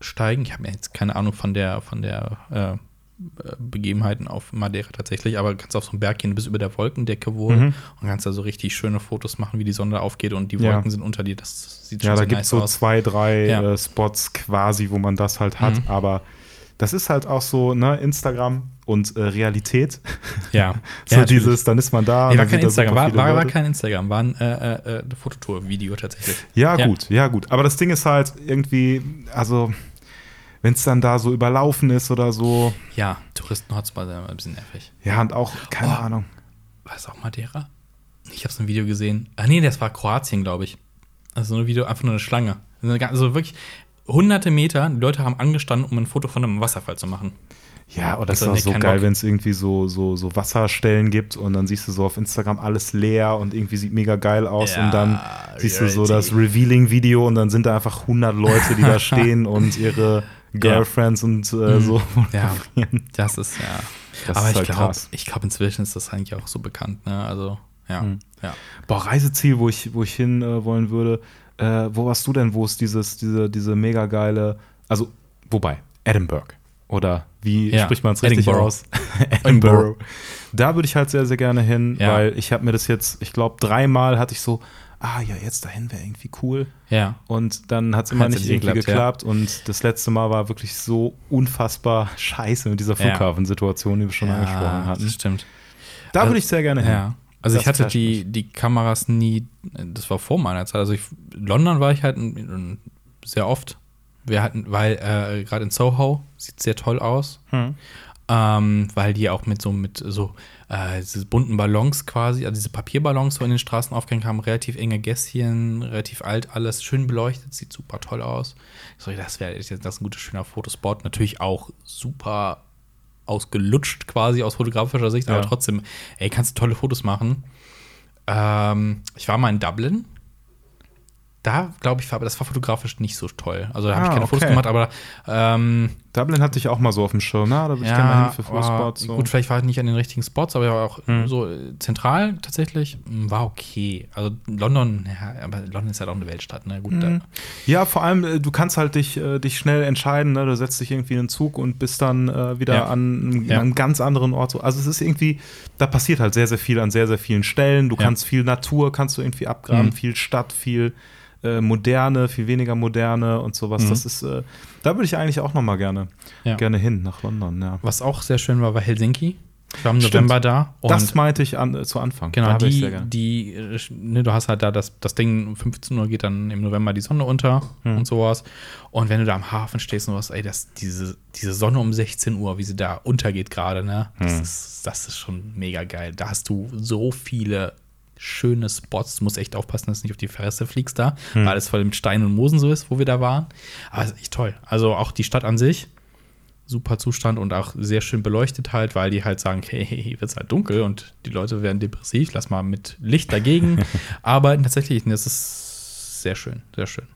steigen. Ich habe mir jetzt keine Ahnung von der, von der äh, Begebenheiten auf Madeira tatsächlich, aber kannst auf so einen Berg gehen, bist über der Wolkendecke wohl Mhm. und kannst da so richtig schöne Fotos machen, wie die Sonne aufgeht und die Ja. Wolken sind unter dir. Das sieht Ja, schon da sehr gibt es nice so aus. zwei, drei Ja. äh, Spots quasi, wo man das halt hat. Mhm. Aber das ist halt auch so, ne, Instagram und äh, Realität. Ja, So ja, dieses, dann ist man da. Nee, war kein sind Instagram, war, war, war kein Instagram, war ein äh, äh, äh, Fototour-Video tatsächlich. Ja, Ja. gut, ja, gut. Aber das Ding ist halt irgendwie, also, wenn es dann da so überlaufen ist oder so, Ja, Touristen-Hotspot, äh, ein bisschen nervig. ja, und auch, keine Oh. Ahnung. War das auch Madeira? Ich habe so ein Video gesehen. Ah, nee, das war Kroatien, glaube ich. Also so ein Video, einfach nur eine Schlange. Also wirklich hunderte Meter, die Leute haben angestanden, um ein Foto von einem Wasserfall zu machen. Ja, oder es ist Also, auch nee, so geil, wenn es irgendwie so, so, so Wasserstellen gibt und dann siehst du so auf Instagram alles leer und irgendwie sieht mega geil aus Ja, und dann siehst du so Reality. das Revealing-Video und dann sind da einfach 100 Leute, die da stehen und ihre Girlfriends und äh, Mhm. so. Ja. Das ist ja. Das Aber ist ich halt glaube, ich glaube, inzwischen ist das eigentlich auch so bekannt. Ne? Also, ja. Mhm. ja. Boah, Reiseziel, wo ich, wo ich hin äh, wollen würde. Äh, wo warst du denn, wo es dieses, diese, diese mega geile, also, wobei, Edinburgh. Oder wie Ja, spricht man es richtig Edinburgh. aus? Edinburgh. Da würde ich halt sehr, sehr gerne hin, Ja. weil ich habe mir das jetzt, ich glaube, dreimal hatte ich so, ah ja, jetzt dahin wäre irgendwie cool. Ja. Und dann hat es immer Hat's nicht irgendwie geklappt, ja. geklappt. Und das letzte Mal war wirklich so unfassbar scheiße mit dieser Ja. Flughafensituation, die wir schon angesprochen hatten. Das stimmt. Da Also- würde ich sehr gerne hin. Ja. Also Das ich hatte die, die Kameras nie, das war vor meiner Zeit. Also ich, London war ich halt in, in, sehr oft. Wir hatten, weil äh, gerade in Soho sieht sehr toll aus. Hm. Ähm, weil die auch mit so mit so äh, diese bunten Ballons quasi, also diese Papierballons so in den Straßen aufgehängt haben, relativ enge Gässchen, relativ alt, alles schön beleuchtet, sieht super toll aus. Ich so, das wäre das ist ein guter schöner Fotospot, natürlich auch super ausgelutscht quasi aus fotografischer Sicht, Ja. aber trotzdem, ey, kannst du tolle Fotos machen. Ähm, ich war mal in Dublin. Da, glaube ich, war, aber das war fotografisch nicht so toll. Also da habe Ah, ich keine Fotos okay. gemacht, aber ähm, Dublin hatte ich auch mal so auf dem Schirm. Na, da würde ich gerne mal hin für Fußspots. So. Gut, vielleicht war ich nicht an den richtigen Spots, aber auch Mhm. so äh, zentral tatsächlich mm, war okay. Also London, ja, aber London ist halt auch eine Weltstadt, ne? Gut, Mhm. Ja, vor allem, äh, du kannst halt dich, äh, dich schnell entscheiden. Ne? Du setzt dich irgendwie in den Zug und bist dann äh, wieder Ja. an, einem- Ja. an einem ganz anderen Ort. So. Also es ist irgendwie, da passiert halt sehr, sehr viel an sehr, sehr vielen Stellen. Du Ja. kannst viel Natur, kannst du irgendwie abgraben, Mhm. viel Stadt, viel äh, Moderne, viel weniger Moderne und sowas. Mhm. Das ist, äh, da würde ich eigentlich auch noch mal gerne, Ja. gerne hin, nach London. Ja. Was auch sehr schön war, war Helsinki. Ich war im Stimmt. November da. Das meinte ich an, äh, zu Anfang. Genau, die, die äh, ne, du hast halt da das, das Ding, um 15 Uhr geht dann im November die Sonne unter Hm. und sowas. Und wenn du da am Hafen stehst und was, ey, das, diese, diese Sonne um 16 Uhr, wie sie da untergeht gerade, ne, das, Hm. ist, das ist schon mega geil. Da hast du so viele schöne Spots. Du musst echt aufpassen, dass du nicht auf die Fresse fliegst da, Hm. weil alles voll mit Steinen und Moosen so ist, wo wir da waren. Aber es ist echt toll. Also auch die Stadt an sich, super Zustand und auch sehr schön beleuchtet halt, weil die halt sagen, okay, hier wird es halt dunkel und die Leute werden depressiv, lass mal mit Licht dagegen arbeiten. Tatsächlich, das ist sehr schön, sehr schön.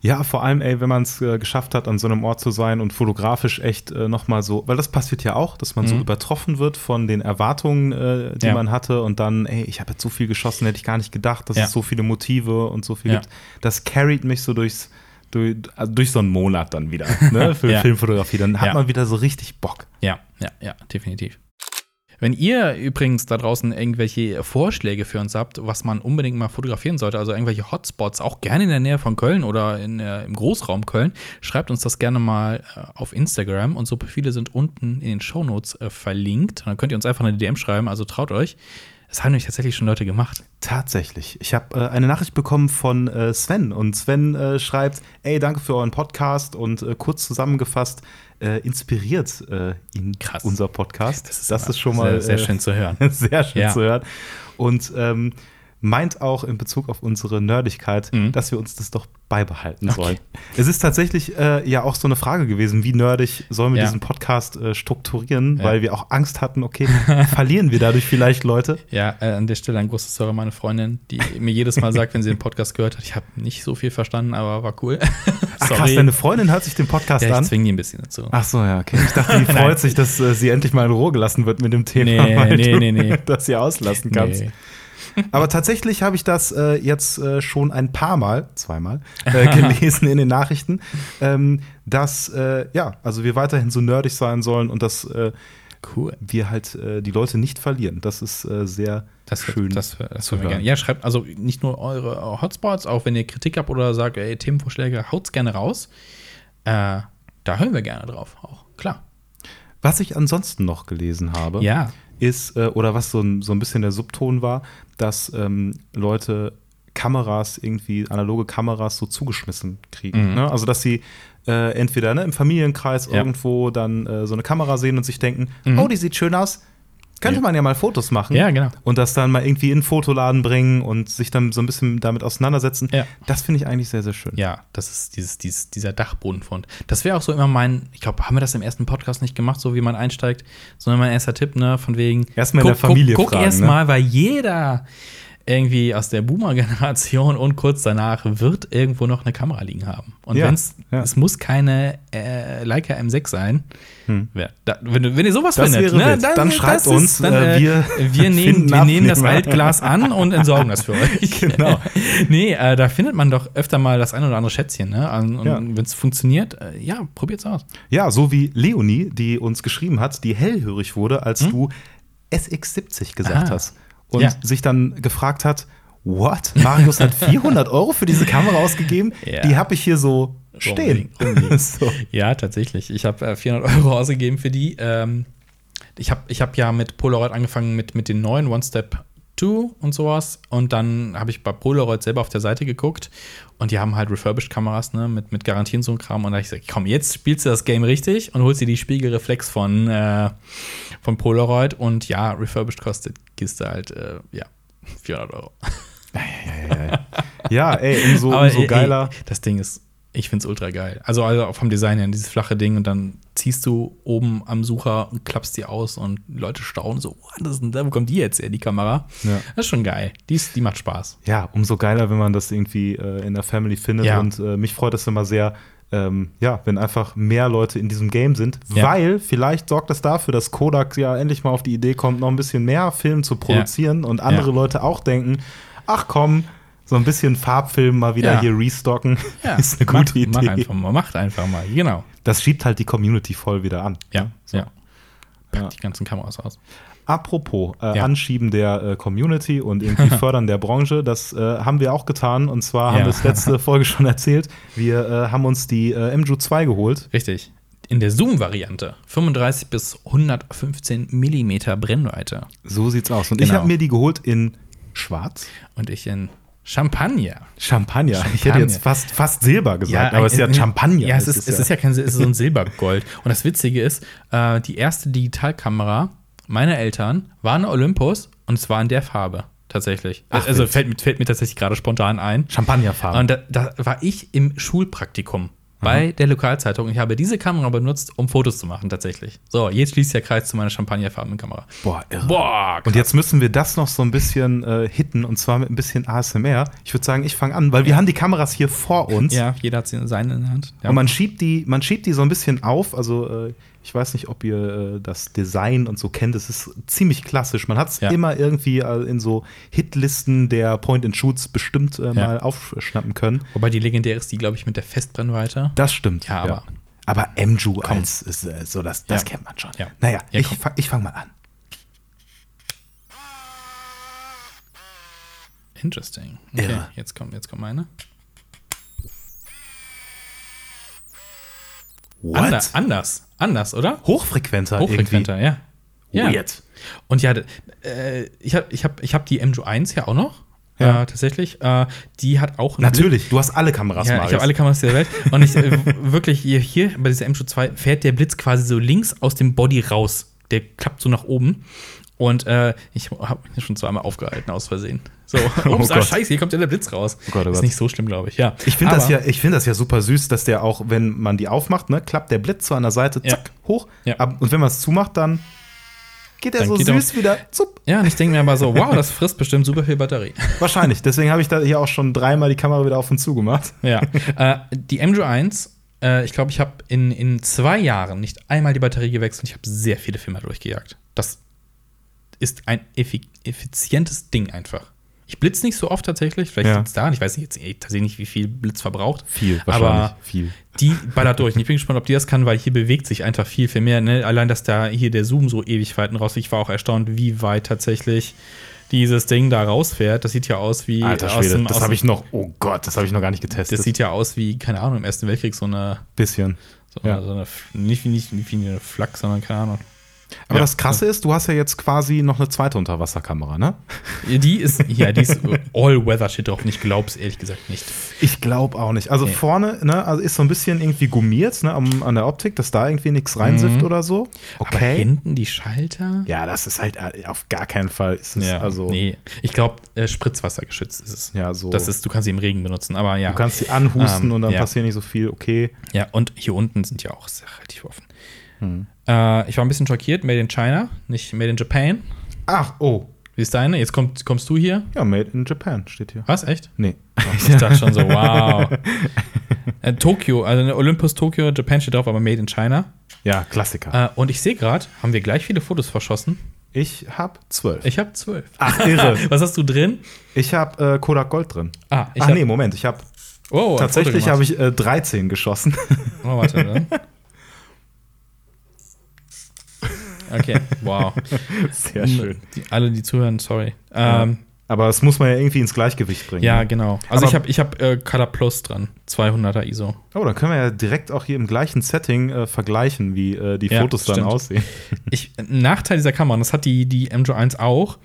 Ja, vor allem, ey, wenn man es äh, geschafft hat, an so einem Ort zu sein und fotografisch echt äh, nochmal so, weil das passiert ja auch, dass man so Mhm. übertroffen wird von den Erwartungen, äh, die Ja. man hatte und dann, ey, ich habe jetzt so viel geschossen, hätte ich gar nicht gedacht, dass Ja. es so viele Motive und so viel Ja. gibt. Das carried mich so durchs, durch, also durch so einen Monat dann wieder, ne, für. Filmfotografie. Dann hat man wieder so richtig Bock. Ja, ja, ja, definitiv. Wenn ihr übrigens da draußen irgendwelche Vorschläge für uns habt, was man unbedingt mal fotografieren sollte, also irgendwelche Hotspots, auch gerne in der Nähe von Köln oder in, äh, im Großraum Köln, schreibt uns das gerne mal äh, auf Instagram. Unsere Profile sind unten in den Shownotes äh, verlinkt. Dann könnt ihr uns einfach eine DM schreiben, also traut euch. Das haben nämlich tatsächlich schon Leute gemacht. Tatsächlich. Ich habe äh, eine Nachricht bekommen von äh, Sven und Sven äh, schreibt, ey, danke für euren Podcast und äh, kurz zusammengefasst, äh, inspiriert äh, ihn Krass. unser Podcast. Das ist, das ist schon mal sehr, schön zu hören. sehr schön Ja. zu hören. Und ähm, meint auch in Bezug auf unsere Nerdigkeit, Mhm. dass wir uns das doch beibehalten Okay. sollen. Es ist tatsächlich äh, ja auch so eine Frage gewesen, wie nerdig sollen wir Ja. diesen Podcast äh, strukturieren, Ja. weil wir auch Angst hatten, okay, verlieren wir dadurch vielleicht Leute. Ja, äh, an der Stelle ein großes Sorry, meine Freundin, die mir jedes Mal sagt, wenn sie den Podcast gehört hat, ich habe nicht so viel verstanden, aber war cool. Ach krass, deine Freundin hört sich den Podcast ja, ich an. zwinge die ein bisschen dazu. Ach so, ja, okay. Ich dachte, die freut sich, dass äh, sie endlich mal in Ruhe gelassen wird mit dem Thema, Nee, weil nee, du nee, nee. das hier auslassen kannst. Nee. Aber tatsächlich habe ich das äh, jetzt äh, schon ein paar Mal, zweimal, äh, gelesen in den Nachrichten, ähm, dass äh, ja, also wir weiterhin so nerdig sein sollen und dass äh, Cool. wir halt äh, die Leute nicht verlieren. Das ist sehr Das, schön. das, das zu hören wir gerne. Ja, schreibt also nicht nur eure Hotspots, auch wenn ihr Kritik habt oder sagt, ey, Themenvorschläge, haut's gerne raus. Da hören wir gerne drauf, auch klar. Was ich ansonsten noch gelesen habe, Ja. Ist, äh, oder was so ein, so ein bisschen der Subton war, dass ähm, Leute Kameras, irgendwie analoge Kameras so zugeschmissen kriegen. Mhm. Ne? Also, dass sie äh, entweder ne, im Familienkreis Ja. irgendwo dann äh, so eine Kamera sehen und sich denken, Mhm. oh, die sieht schön aus. Könnte man ja mal Fotos machen. Ja, genau. Und das dann mal irgendwie in einen Fotoladen bringen und sich dann so ein bisschen damit auseinandersetzen. Ja. Das finde ich eigentlich sehr, sehr schön. Ja, das ist dieses, dieses, dieser Dachbodenfund. Das wäre auch so immer mein, ich glaube, haben wir das im ersten Podcast nicht gemacht, so wie man einsteigt, sondern mein erster Tipp, ne, von wegen. Erstmal in der Familie Guck, guck fragen, erst ne? weil jeder irgendwie aus der Boomer-Generation und kurz danach wird irgendwo noch eine Kamera liegen haben. Und Ja, wenn's, ja. es muss keine äh, Leica M6 sein. Hm. Da, wenn, wenn ihr sowas Das findet, ne, wild. Dann schreibt uns, dann, äh, äh, wir wir, nehmen, wir nehmen das Abnehmer. Altglas an und entsorgen das für euch. Genau. nee, äh, da findet man doch öfter mal das ein oder andere Schätzchen. Ne? Und Ja. wenn es funktioniert, äh, ja, probiert's aus. Ja, so wie Leonie, die uns geschrieben hat, die hellhörig wurde, als du SX70 gesagt Hm? Ah. hast. Und Ja. sich dann gefragt hat, what? Marius hat 400 Euro für diese Kamera ausgegeben? Ja. Die habe ich hier so stehen. Rumliegen, so. Ja, tatsächlich. Ich habe äh, 400 Euro ausgegeben für die. Ähm, ich habe ich hab ja mit Polaroid angefangen mit, mit den neuen One Step 2 und sowas. Und dann habe ich bei Polaroid selber auf der Seite geguckt. Und die haben halt Refurbished-Kameras, ne, mit, mit Garantien so ein Kram. Und da habe ich gesagt, komm, jetzt spielst du das Game richtig und holst dir die Spiegelreflex von, äh, von Polaroid. Und ja, Refurbished kostet Kiste halt, äh, ja, 400 Euro. Ja, ey, umso, Aber umso ey, geiler. Ey, das Ding ist, ich finde es ultra geil. Also, also auch vom Design her, dieses flache Ding und dann ziehst du oben am Sucher und klappst die aus und Leute staunen so, oh, das ist wo kommt die jetzt her, die Kamera? Ja. Das ist schon geil. Die, ist, die macht Spaß. Ja, umso geiler, wenn man das irgendwie äh, in der Family findet. Ja. Und äh, mich freut es immer sehr, ähm, ja, wenn einfach mehr Leute in diesem Game sind, Ja. weil vielleicht sorgt das dafür, dass Kodak ja endlich mal auf die Idee kommt, noch ein bisschen mehr Film zu produzieren und andere. Leute auch denken, ach komm, so ein bisschen Farbfilm mal wieder Ja. hier restocken, Ja, ist eine gute Idee. Mach einfach mal, macht einfach mal, genau. Das schiebt halt die Community voll wieder an. Ja, So. ja. Pack Ja. die ganzen Kameras aus. Apropos äh, Ja. Anschieben der äh, Community und irgendwie Fördern der Branche, das äh, haben wir auch getan. Und zwar haben Ja. wir es letzte Folge schon erzählt. Wir äh, haben uns die äh, MJU 2 geholt. Richtig. In der Zoom-Variante 35 bis 115 Millimeter Brennweite. So sieht's aus. Und ich Genau. habe mir die geholt in Schwarz. Und ich in Champagner. Champagner. Ich hätte Champagner. jetzt fast, fast Silber gesagt, aber es ist ja Champagner. Ja, es ist, es ist ja kein, es ist so ein Silbergold. Und das Witzige ist, äh, die erste Digitalkamera meiner Eltern war eine Olympus und es war in der Farbe. Tatsächlich. Ach, also fällt, mir- fällt mir tatsächlich gerade spontan ein. Champagnerfarben. Und da, da war ich im Schulpraktikum bei der Lokalzeitung. Ich habe diese Kamera benutzt, um Fotos zu machen, tatsächlich. So, jetzt schließt der Kreis zu meiner champagnerfarbenen Kamera. Boah, irre. Boah, Und jetzt müssen wir das noch so ein bisschen äh, hitten und zwar mit ein bisschen ASMR. Ich würde sagen, ich fange an, weil wir haben die Kameras hier vor uns. Ja, jeder hat seine in der Hand. Ja. Und man schiebt die, man schiebt die so ein bisschen auf. Also äh, ich weiß nicht, ob ihr äh, das Design und so kennt. Es ist ziemlich klassisch. Man hat es Ja. immer irgendwie äh, in so Hitlisten der Point-and-Shoots bestimmt äh, mal aufschnappen können. Wobei die legendär ist, die, glaube ich, mit der Festbrennweite. Das stimmt. Ja, aber- aber MJU als ist, äh, so das, das Ja. kennt man schon. Ja. Naja, Ja, ich, fang, ich fange mal an. Interesting. Okay, jetzt kommt, jetzt kommt meine. Ander, anders, anders, oder? Hochfrequenter, Hochfrequenter, ja. ja. Weird. Und ja, äh, ich habe ich hab, ich hab die MJU 1 ja auch noch. Ja. Äh, tatsächlich. Äh, die hat auch Natürlich, du hast alle Kameras, Ja, ich Marius. habe alle Kameras der Welt. Und ich äh, wirklich hier, hier bei dieser MJU 2 fährt der Blitz quasi so links aus dem Body raus. Der klappt so nach oben. Und äh, ich habe mich schon zweimal aufgehalten aus Versehen. So, Oh ups, ah, Gott. scheiße, hier kommt ja der Blitz raus. Oh Gott, oh ist Gott. nicht so schlimm, glaube ich. Ja. Ich finde das, ja, ich find das ja super süß, dass der auch, wenn man die aufmacht, ne, klappt der Blitz so an der Seite, Ja. zack, hoch. Ja. Ab, und wenn man es zumacht, dann geht er Dann so geht er süß wieder. Zup. Ja, und ich denke mir aber so, wow, das frisst bestimmt super viel Batterie. Wahrscheinlich. Deswegen habe ich da hier auch schon dreimal die Kamera wieder auf und zu gemacht. Ja. äh, die MJ1, äh, ich glaube, ich habe in, in zwei Jahren nicht einmal die Batterie gewechselt und ich habe sehr viele Filme durchgejagt. Das ist ein effi effizientes Ding einfach. Ich blitz nicht so oft tatsächlich, vielleicht Ja. liegt es daran, ich weiß nicht, jetzt tatsächlich nicht, wie viel Blitz verbraucht. Viel, Aber viel. die ballert durch. Und ich bin gespannt, ob die das kann, weil hier bewegt sich einfach viel, viel mehr. Ne? Allein, dass da hier der Zoom so ewig weit raus. Ich war auch erstaunt, wie weit tatsächlich dieses Ding da rausfährt. Das sieht ja aus wie Alter Schwede, dem- das habe ich noch, oh Gott, das habe ich noch gar nicht getestet. Das sieht ja aus wie, keine Ahnung, im Ersten Weltkrieg so eine, bisschen. so Ja. so eine nicht, wie, nicht wie eine Flak, sondern keine Ahnung. Aber Ja. das Krasse ist, du hast ja jetzt quasi noch eine zweite Unterwasserkamera, ne? Die ist, ja, die ist All-Weather-Shit drauf und ich glaub's ehrlich gesagt nicht. Ich glaube auch nicht. Also Nee. vorne, ne, also ist so ein bisschen irgendwie gummiert, ne, am, an der Optik, dass da irgendwie nichts reinsifft Mhm. oder so. Aber hinten die Schalter? Ja, das ist halt äh, auf gar keinen Fall. Ist es, Ja, also, nee. Ich glaube, äh, Spritzwasser geschützt ist es. Ja, so. Das ist, du kannst sie im Regen benutzen, aber ja. Du kannst sie anhusten Ähm, und dann ja. passiert nicht so viel. Okay. Ja, und hier unten sind ja auch sehr relativ offen. Hm. Äh, ich war ein bisschen schockiert, Made in China, nicht Made in Japan. Ach, oh. Wie ist deine? Jetzt kommt, kommst du hier. Ja, Made in Japan steht hier. Was, echt? Nee. Ich dachte schon so, wow. äh, Tokio, also Olympus Tokio, Japan steht drauf, aber Made in China. Ja, Klassiker. Äh, und ich sehe gerade, haben wir gleich viele Fotos verschossen. Ich habe zwölf. Ich habe zwölf. Ach, irre. Was hast du drin? Ich habe äh, Kodak Gold drin. Ah, ich Ach hab- nee, Moment. Ich habe Oh, tatsächlich habe ich äh, 13 geschossen. Oh, warte, ne? Okay, wow. Sehr schön. Die, alle, die zuhören, sorry. Ähm, Aber das muss man ja irgendwie ins Gleichgewicht bringen. ja, ne? genau. Also Aber- ich habe ich hab, äh, Color Plus dran, 200er ISO. Oh, dann können wir ja direkt auch hier im gleichen Setting äh, vergleichen, wie äh, die Ja, Fotos dann stimmt. aussehen. Ich, ein Nachteil dieser Kamera, und das hat die, die MJ1 auch,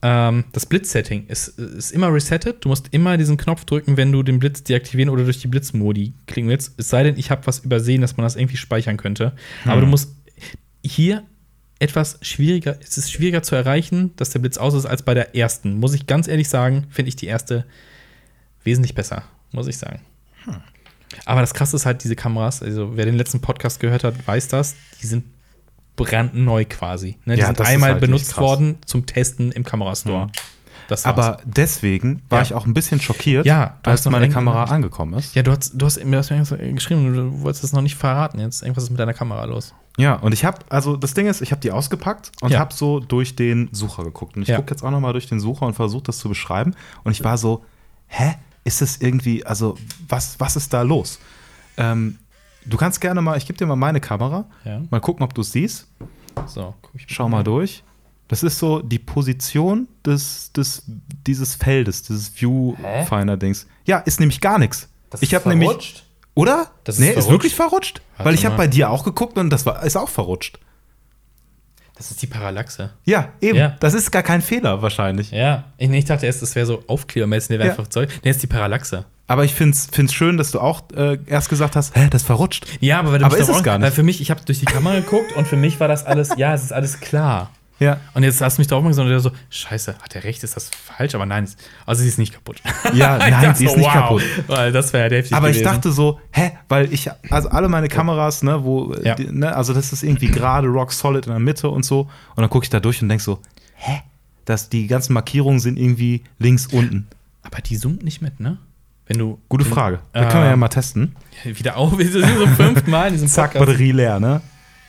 ähm, das Blitzsetting ist, ist immer resettet. Du musst immer diesen Knopf drücken, wenn du den Blitz deaktivieren oder durch die Blitzmodi klicken willst. Es sei denn, ich habe was übersehen, dass man das irgendwie speichern könnte. Aber du musst hier etwas schwieriger, es ist schwieriger zu erreichen, dass der Blitz aus ist, als bei der ersten. Muss ich ganz ehrlich sagen, finde ich die erste wesentlich besser, muss ich sagen. Aber das Krasse ist halt, diese Kameras, also wer den letzten Podcast gehört hat, weiß das, die sind brandneu quasi. Ne? Die Ja, sind einmal halt benutzt worden zum Testen im Kamerastore. War's. Aber deswegen war Ja. ich auch ein bisschen schockiert, Ja, als meine Kamera angekommen ist. ja, du hast, du hast mir das geschrieben, du wolltest das noch nicht verraten. Jetzt irgendwas ist mit deiner Kamera los. Ja, und ich habe, also das Ding ist, ich habe die ausgepackt und Ja. habe so durch den Sucher geguckt. Und ich Ja. gucke jetzt auch noch mal durch den Sucher und versuche das zu beschreiben. Und ich war so, hä? Ist es irgendwie, also was, was ist da los? Ähm, du kannst gerne mal, ich gebe dir mal meine Kamera, Ja. mal gucken, ob du es siehst. So, guck ich Schau mal durch. Das ist so die Position des, des, dieses Feldes, dieses Viewfinder-Dings. Ja, ist nämlich gar nichts. Ich habe nämlich. Oder? Das ist nee, ist wirklich verrutscht? Warte Weil ich habe bei dir auch geguckt und das war, ist auch verrutscht. Das ist die Parallaxe. Ja, eben. Ja. Das ist gar kein Fehler wahrscheinlich. Ja, ich, nee, ich dachte erst, das wäre so aufklebermäßig, der wäre Ja. einfach Zeug. Nee, das ist die Parallaxe. Aber ich finde es schön, dass du auch äh, erst gesagt hast, hä, das ist verrutscht. Ja, aber, Aber ist es gar nicht. Weil für mich, ich habe durch die Kamera geguckt und für mich war das alles, ja, es ist alles klar. Ja. Und jetzt hast du mich darauf gesagt und der so, scheiße, hat der recht, ist das falsch? Aber nein, also sie ist nicht kaputt. Ja, Ich nein, dachte sie ist nicht wow, kaputt. Weil das wäre ja heftig Aber ich gewesen. dachte so, hä, weil ich, also alle meine Kameras, ne, wo, äh, Ja. die, ne, also das ist irgendwie gerade rock solid in der Mitte und so. Und dann gucke ich da durch und denk so, hä, dass die ganzen Markierungen sind irgendwie links unten. Aber die zoomt nicht mit, ne? Wenn du. Gute Frage. Da Ähm, können wir ja mal testen. Wieder auf, wir sind so fünfmal in diesem Zack, Podcast. Batterie leer, ne?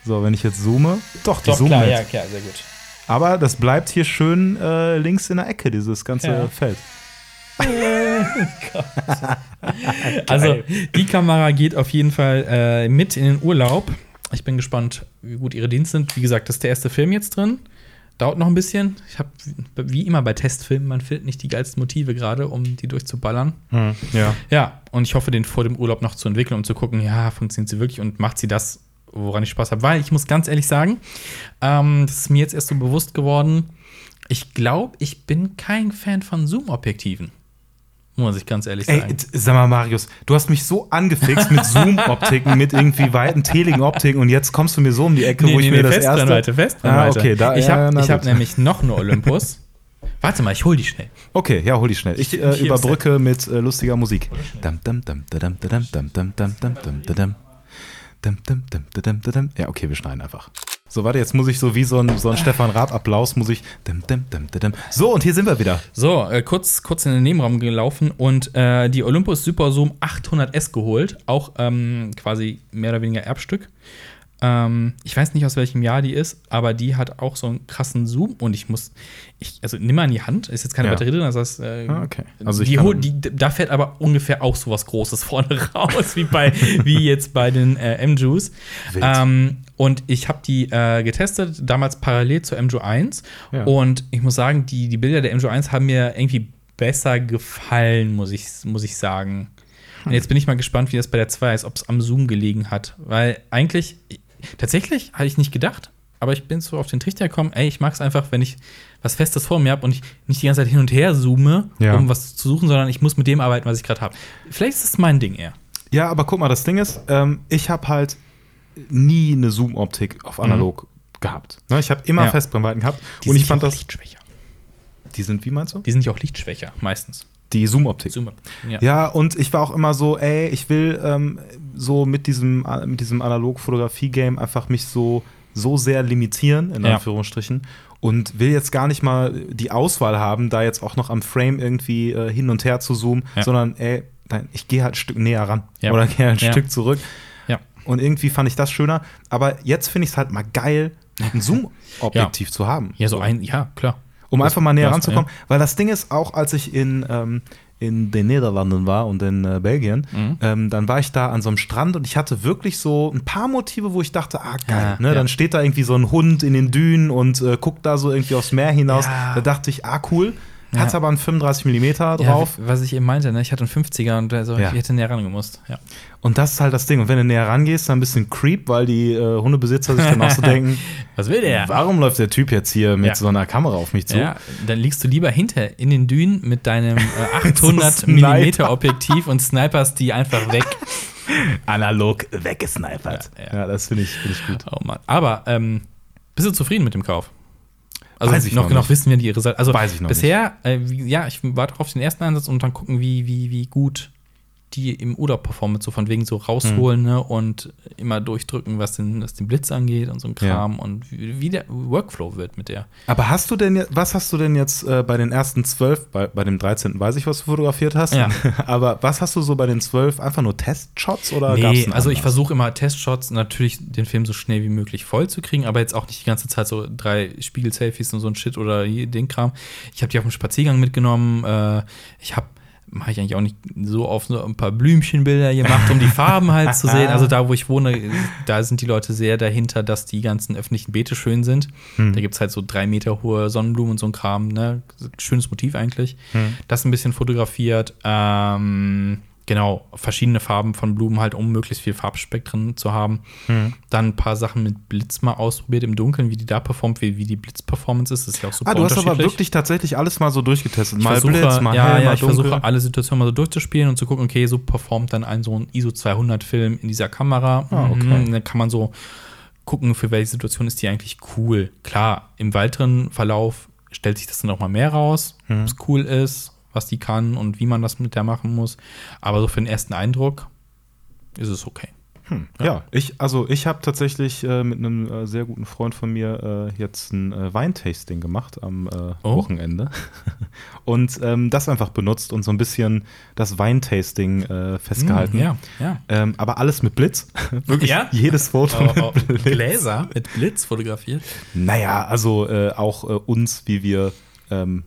So, wenn ich jetzt zoome, doch, die Doch, zoomen klar, mit. ja, klar, sehr gut. Aber das bleibt hier schön äh, links in der Ecke, dieses ganze Ja. Feld. Also, die Kamera geht auf jeden Fall äh, mit in den Urlaub. Ich bin gespannt, wie gut ihre Dienste sind. Wie gesagt, das ist der erste Film jetzt drin. Dauert noch ein bisschen. Ich habe, wie immer bei Testfilmen, man findet nicht die geilsten Motive gerade, um die durchzuballern. Ja. Ja, und ich hoffe, den vor dem Urlaub noch zu entwickeln, um zu gucken, ja, funktioniert sie wirklich und macht sie das, woran ich Spaß habe. Weil ich muss ganz ehrlich sagen, ähm, das ist mir jetzt erst so bewusst geworden, ich glaube, ich bin kein Fan von Zoom-Objektiven. Muss ich ganz ehrlich Ey, sagen. t- sag mal, Marius, du hast mich so angefixt mit Zoom-Optiken, mit irgendwie weiten, teligen Optiken und jetzt kommst du mir so um die Ecke, wo ich mir das Festbrennweite, erste. Festbrennweite. Ah, okay, da, ich ja, habe ich hab nämlich noch eine Olympus. Warte mal, ich hol die schnell. Okay, ja, hol die schnell. Ich äh, überbrücke mit äh, lustiger Musik. Dam, dam, dam, dam, dam, dam, dam, dam. Dam, dam, dam, dadam. Ja, okay, wir schneiden einfach. So, warte, jetzt muss ich so wie so ein, so ein Stefan Raab-Applaus, muss ich. So, und hier sind wir wieder. So, äh, kurz, kurz in den Nebenraum gelaufen und äh, die Olympus Super Zoom 800S geholt. Auch ähm, quasi mehr oder weniger Erbstück. Ähm, ich weiß nicht, aus welchem Jahr die ist, aber die hat auch so einen krassen Zoom und ich muss, ich, also nimm mal in die Hand, ist jetzt keine Ja. Batterie drin, das heißt, äh, Ah, okay. Also die, die, da fährt aber ungefähr auch sowas Großes vorne raus, wie, bei, wie jetzt bei den äh. Wild. Ähm, und ich habe die äh, getestet, damals parallel zur MJU 1. Ja. Und ich muss sagen, die, die Bilder der MJU 1 haben mir irgendwie besser gefallen, muss ich, muss ich sagen. Und jetzt bin ich mal gespannt, wie das bei der 2 ist, ob es am Zoom gelegen hat. Weil eigentlich, tatsächlich hatte ich nicht gedacht, aber ich bin so auf den Trichter gekommen, ey, ich mag es einfach, wenn ich was Festes vor mir habe und ich nicht die ganze Zeit hin und her zoome, Ja. um was zu suchen, sondern ich muss mit dem arbeiten, was ich gerade habe. Vielleicht ist das mein Ding eher. Ja, aber guck mal, das Ding ist, ähm, ich habe halt nie eine Zoom-Optik auf analog gehabt. Ne, ich habe immer Mhm. Ja. Festbrennweiten gehabt Die und ich sind fand das. lichtschwächer. Die sind, wie meinst du? Die sind ja auch lichtschwächer, meistens. Die Zoom-Optik. Zoom. Ja. Ja, und ich war auch immer so, ey, ich will ähm, so mit diesem, mit diesem Analog-Fotografie-Game einfach mich so, so sehr limitieren, in Ja. Anführungsstrichen. Und will jetzt gar nicht mal die Auswahl haben, da jetzt auch noch am Frame irgendwie äh, hin und her zu zoomen, Ja. sondern ey, nein, ich gehe halt ein Stück näher ran Ja. oder gehe ein Ja. Stück zurück. Ja. Und irgendwie fand ich das schöner. Aber jetzt finde ich es halt mal geil, ein Zoom-Objektiv zu haben. Ja, so ein, ja, klar. Um einfach mal näher ranzukommen. Weil das Ding ist auch, als ich in, ähm, in den Niederlanden war und in äh, Belgien, Mhm. ähm, dann war ich da an so einem Strand und ich hatte wirklich so ein paar Motive, wo ich dachte, ah geil, Ja, ne? ja. Dann steht da irgendwie so ein Hund in den Dünen und äh, guckt da so irgendwie aufs Meer hinaus. Ja. Da dachte ich, ah cool. Ja. Hat aber einen 35 mm drauf. Ja, was ich eben meinte, ne? ich hatte einen 50er und also Ja. ich hätte näher rangemusst. Ja. Und das ist halt das Ding. Und wenn du näher rangehst, dann ein bisschen creep, weil die äh, Hundebesitzer sich dann auch so denken, Was will der? warum läuft der Typ jetzt hier mit so einer Kamera auf mich zu? Ja, dann liegst du lieber hinter in den Dünen mit deinem äh, 800 So mm Objektiv und sniperst die einfach weg. Analog weggesnipert. Ja. das finde ich, find ich gut. Oh Mann. Aber ähm, bist du zufrieden mit dem Kauf? Also Weiß ich noch, noch nicht. wissen wir die Resultate. Also Weiß ich noch bisher, äh, wie, ja, ich warte auf den ersten Einsatz und dann gucken, wie, wie, wie gut die im Urlaub performen, so von wegen so rausholen Hm. ne, und immer durchdrücken, was den, was den Blitz angeht und so ein Kram und wie, wie der Workflow wird mit der. Aber hast du denn, was hast du denn jetzt äh, bei den ersten zwölf, bei, bei dem 13. weiß ich, was du fotografiert hast, Ja. aber was hast du so bei den zwölf, einfach nur Testshots oder gab's Nee, einen also ich anders? versuche immer Testshots natürlich den Film so schnell wie möglich voll zu kriegen, aber jetzt auch nicht die ganze Zeit so drei Spiegel-Selfies und so ein Shit oder den Kram. Ich habe die auf dem Spaziergang mitgenommen. Äh, ich habe mache ich eigentlich auch nicht so oft so ein paar Blümchenbilder gemacht, um die Farben halt zu sehen. Also da, wo ich wohne, da sind die Leute sehr dahinter, dass die ganzen öffentlichen Beete schön sind. Hm. Da gibt es halt so drei Meter hohe Sonnenblumen und so ein Kram. Ne? Schönes Motiv eigentlich. Hm. Das ein bisschen fotografiert. Ähm, genau, verschiedene Farben von Blumen halt, um möglichst viel Farbspektren zu haben. Hm. Dann ein paar Sachen mit Blitz mal ausprobiert im Dunkeln, wie die da performt, wie, wie die Blitzperformance ist. Das ist ja auch super Ah, du hast aber wirklich tatsächlich alles mal so durchgetestet. Mal versuche, Blitz, mal ja, hell, ja, mal ich dunkel. versuche alle Situationen mal so durchzuspielen und zu gucken, okay, so performt dann ein so ein ISO 200 Film in dieser Kamera. Ah, okay. Mhm, Dann kann man so gucken, für welche Situation ist die eigentlich cool. Klar, im weiteren Verlauf stellt sich das dann auch mal mehr raus, Mhm. ob es cool ist, was die kann und wie man das mit der machen muss. Aber so für den ersten Eindruck ist es okay. Hm, ja. ich, also ich habe tatsächlich äh, mit einem äh, sehr guten Freund von mir äh, jetzt ein äh, Weintasting gemacht am äh, Oh. Wochenende und ähm, das einfach benutzt und so ein bisschen das Weintasting äh, festgehalten. Mhm, ja, ja. Ähm, aber alles mit Blitz. Wirklich Ja? jedes Foto Oh, oh, mit Blitz. Gläser mit Blitz fotografiert. Naja, also auch uns, wie wir ähm,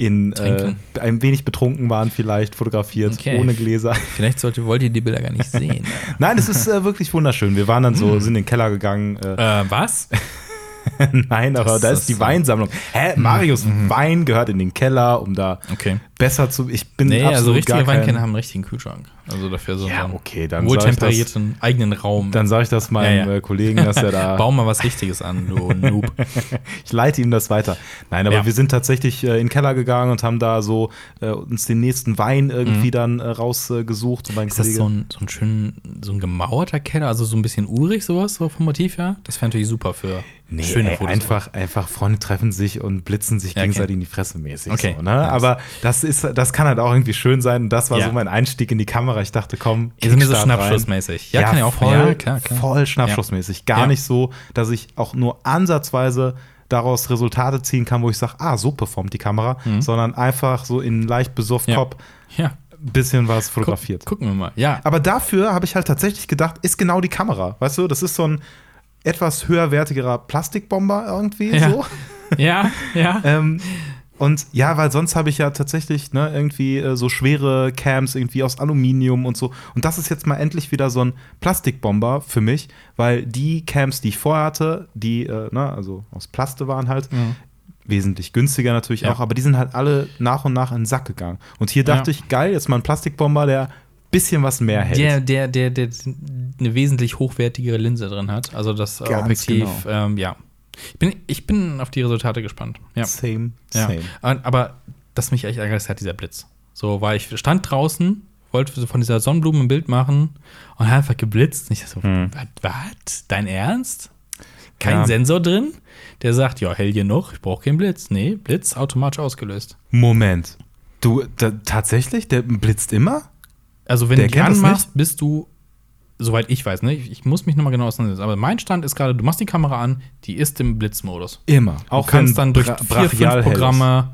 in äh, ein wenig betrunken waren, vielleicht fotografiert, Okay. ohne Gläser. Vielleicht sollte, wollt ihr die Bilder gar nicht sehen. Nein, es ist äh, wirklich wunderschön. Wir waren dann so, sind in den Keller gegangen. Äh, äh, was? Nein, aber Das da ist die so. Weinsammlung. Hä, Marius, Wein gehört in den Keller, um da Okay. Besser zu. Ich bin Nee, also richtige Weinkenner haben einen richtigen Kühlschrank. Also dafür so Ja, einen okay, dann ich das- wohltemperierten eigenen Raum. Dann sage ich das meinem Ja, ja. äh, Kollegen, dass er da. Bau mal was Richtiges an, du Noob. Ich leite ihm das weiter. Nein, aber Ja. wir sind tatsächlich äh, in den Keller gegangen und haben da so äh, uns den nächsten Wein irgendwie dann äh, rausgesucht. Mhm. Ist das Kollege. so ein, so ein schön, so ein gemauerter Keller, also so ein bisschen urig, sowas, so vom Motiv her? Das wäre natürlich super für Nee, schöne ey, Fotos. einfach, einfach Freunde treffen sich und blitzen sich Ja, okay. gegenseitig in die Fresse mäßig. Okay. So, ne? Aber das ist, das kann halt auch irgendwie schön sein. Und das war Ja. so mein Einstieg in die Kamera. Ich dachte, komm, Ist mir so schnappschussmäßig. Ja, kann ja auch voll, ja, klar, klar. voll schnappschussmäßig. Gar Ja. nicht so, dass ich auch nur ansatzweise daraus Resultate ziehen kann, wo ich sage, ah, so performt die Kamera, sondern einfach so in leicht besoffen Mhm. Ja. Kopf Ja, ein bisschen was fotografiert. gucken wir mal. Ja, Aber dafür habe ich halt tatsächlich gedacht, ist genau die Kamera. Weißt du, das ist so ein etwas höherwertigerer Plastikbomber irgendwie Ja. so. ja, ja. Ähm, und ja, weil sonst habe ich ja tatsächlich ne, irgendwie äh, so schwere Cams irgendwie aus Aluminium und so. Und das ist jetzt mal endlich wieder so ein Plastikbomber für mich, weil die Cams, die ich vorher hatte, die äh, ne, also aus Plaste waren halt, wesentlich günstiger natürlich Ja. auch, aber die sind halt alle nach und nach in den Sack gegangen. Und hier dachte Ja. ich, geil, jetzt mal ein Plastikbomber, der bisschen was mehr hält. Der, der, der, der eine wesentlich hochwertigere Linse drin hat. Also das äh, Ganz Objektiv, genau. ähm, ja. Ich bin, ich bin auf die Resultate gespannt. Ja. Same, ja. same. Aber- Aber das mich echt ärgert, ist halt dieser Blitz. So, weil ich stand draußen, wollte so von dieser Sonnenblume ein Bild machen und hat einfach geblitzt. Und ich dachte so, Hm. was? Dein Ernst? Kein Ja. Sensor drin? Der sagt, ja, hell genug, ich brauche keinen Blitz. Nee, Blitz automatisch ausgelöst. Moment. Du, da, tatsächlich? Der blitzt immer? Also wenn Der du das anmachst, bist du, soweit ich weiß, ne? Ich, ich muss mich nochmal genau auseinandersetzen, aber mein Stand ist gerade, du machst die Kamera an, die ist im Blitzmodus. Immer. du kannst dann durch bra- vier, fünf. Programme.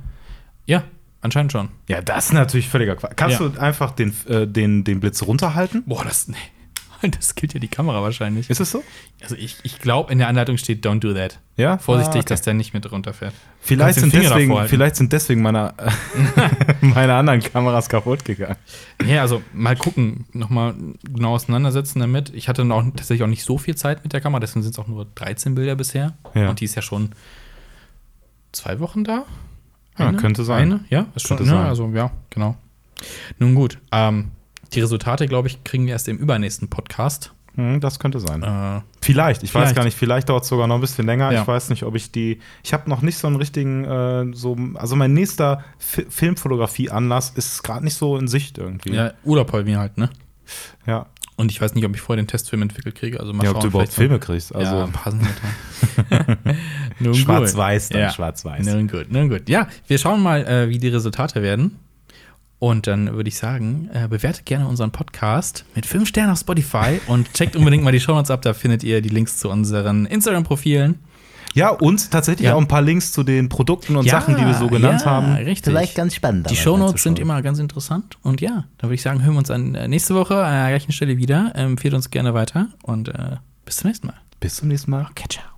Ja, anscheinend schon. Ja, das ist natürlich völliger Quatsch. Kannst Ja. du einfach den, äh, den, den Blitz runterhalten? Boah, das, nee. das killt ja die Kamera wahrscheinlich. Ist es so? Also ich, ich glaube, in der Anleitung steht, don't do that. Ja? Vorsichtig, Ah, okay. dass der nicht mit runterfährt. Vielleicht sind, deswegen, vielleicht sind deswegen meine, meine anderen Kameras kaputt gegangen. Ja, also mal gucken, nochmal genau auseinandersetzen damit. Ich hatte auch tatsächlich auch nicht so viel Zeit mit der Kamera, deswegen sind es auch nur 13 Bilder bisher. Ja. Und die ist ja schon zwei Wochen da. Ja, könnte sein. Eine? Ja, ist schon. Könnte Ja, sein. also ja, genau. Nun gut, ähm, die Resultate, glaube ich, kriegen wir erst im übernächsten Podcast. Hm, das könnte sein. Äh, Vielleicht, ich weiß vielleicht. gar nicht, vielleicht dauert es sogar noch ein bisschen länger. Ja. Ich weiß nicht, ob ich die. Ich habe noch nicht so einen richtigen, äh, so, also mein nächster Fi Filmfotografie-Anlass ist gerade nicht so in Sicht irgendwie. ja, Urlaub bei mir halt, ne? ja. Und ich weiß nicht, ob ich vorher den Testfilm entwickelt kriege. Also mal Ja, schauen, ob du überhaupt Filme kriegst. So, ja, Also. Nun gut. schwarz-weiß dann, Ja. schwarz-weiß. Nun gut, nun gut. Ja, wir schauen mal, äh, wie die Resultate werden. Und dann würde ich sagen, äh, bewertet gerne unseren Podcast mit 5 Sternen auf Spotify und checkt unbedingt mal die Shownotes ab. Da findet ihr die Links zu unseren Instagram-Profilen. Ja, und tatsächlich Ja. auch ein paar Links zu den Produkten und Sachen, die wir so genannt ja, haben. Richtig. Vielleicht ganz spannend. die Shownotes sind immer ganz interessant. Und ja, da würde ich sagen, hören wir uns an äh, nächste Woche an der gleichen Stelle wieder. Empfehlt uns gerne weiter und äh, bis zum nächsten Mal. Bis zum nächsten Mal. Okay, ciao.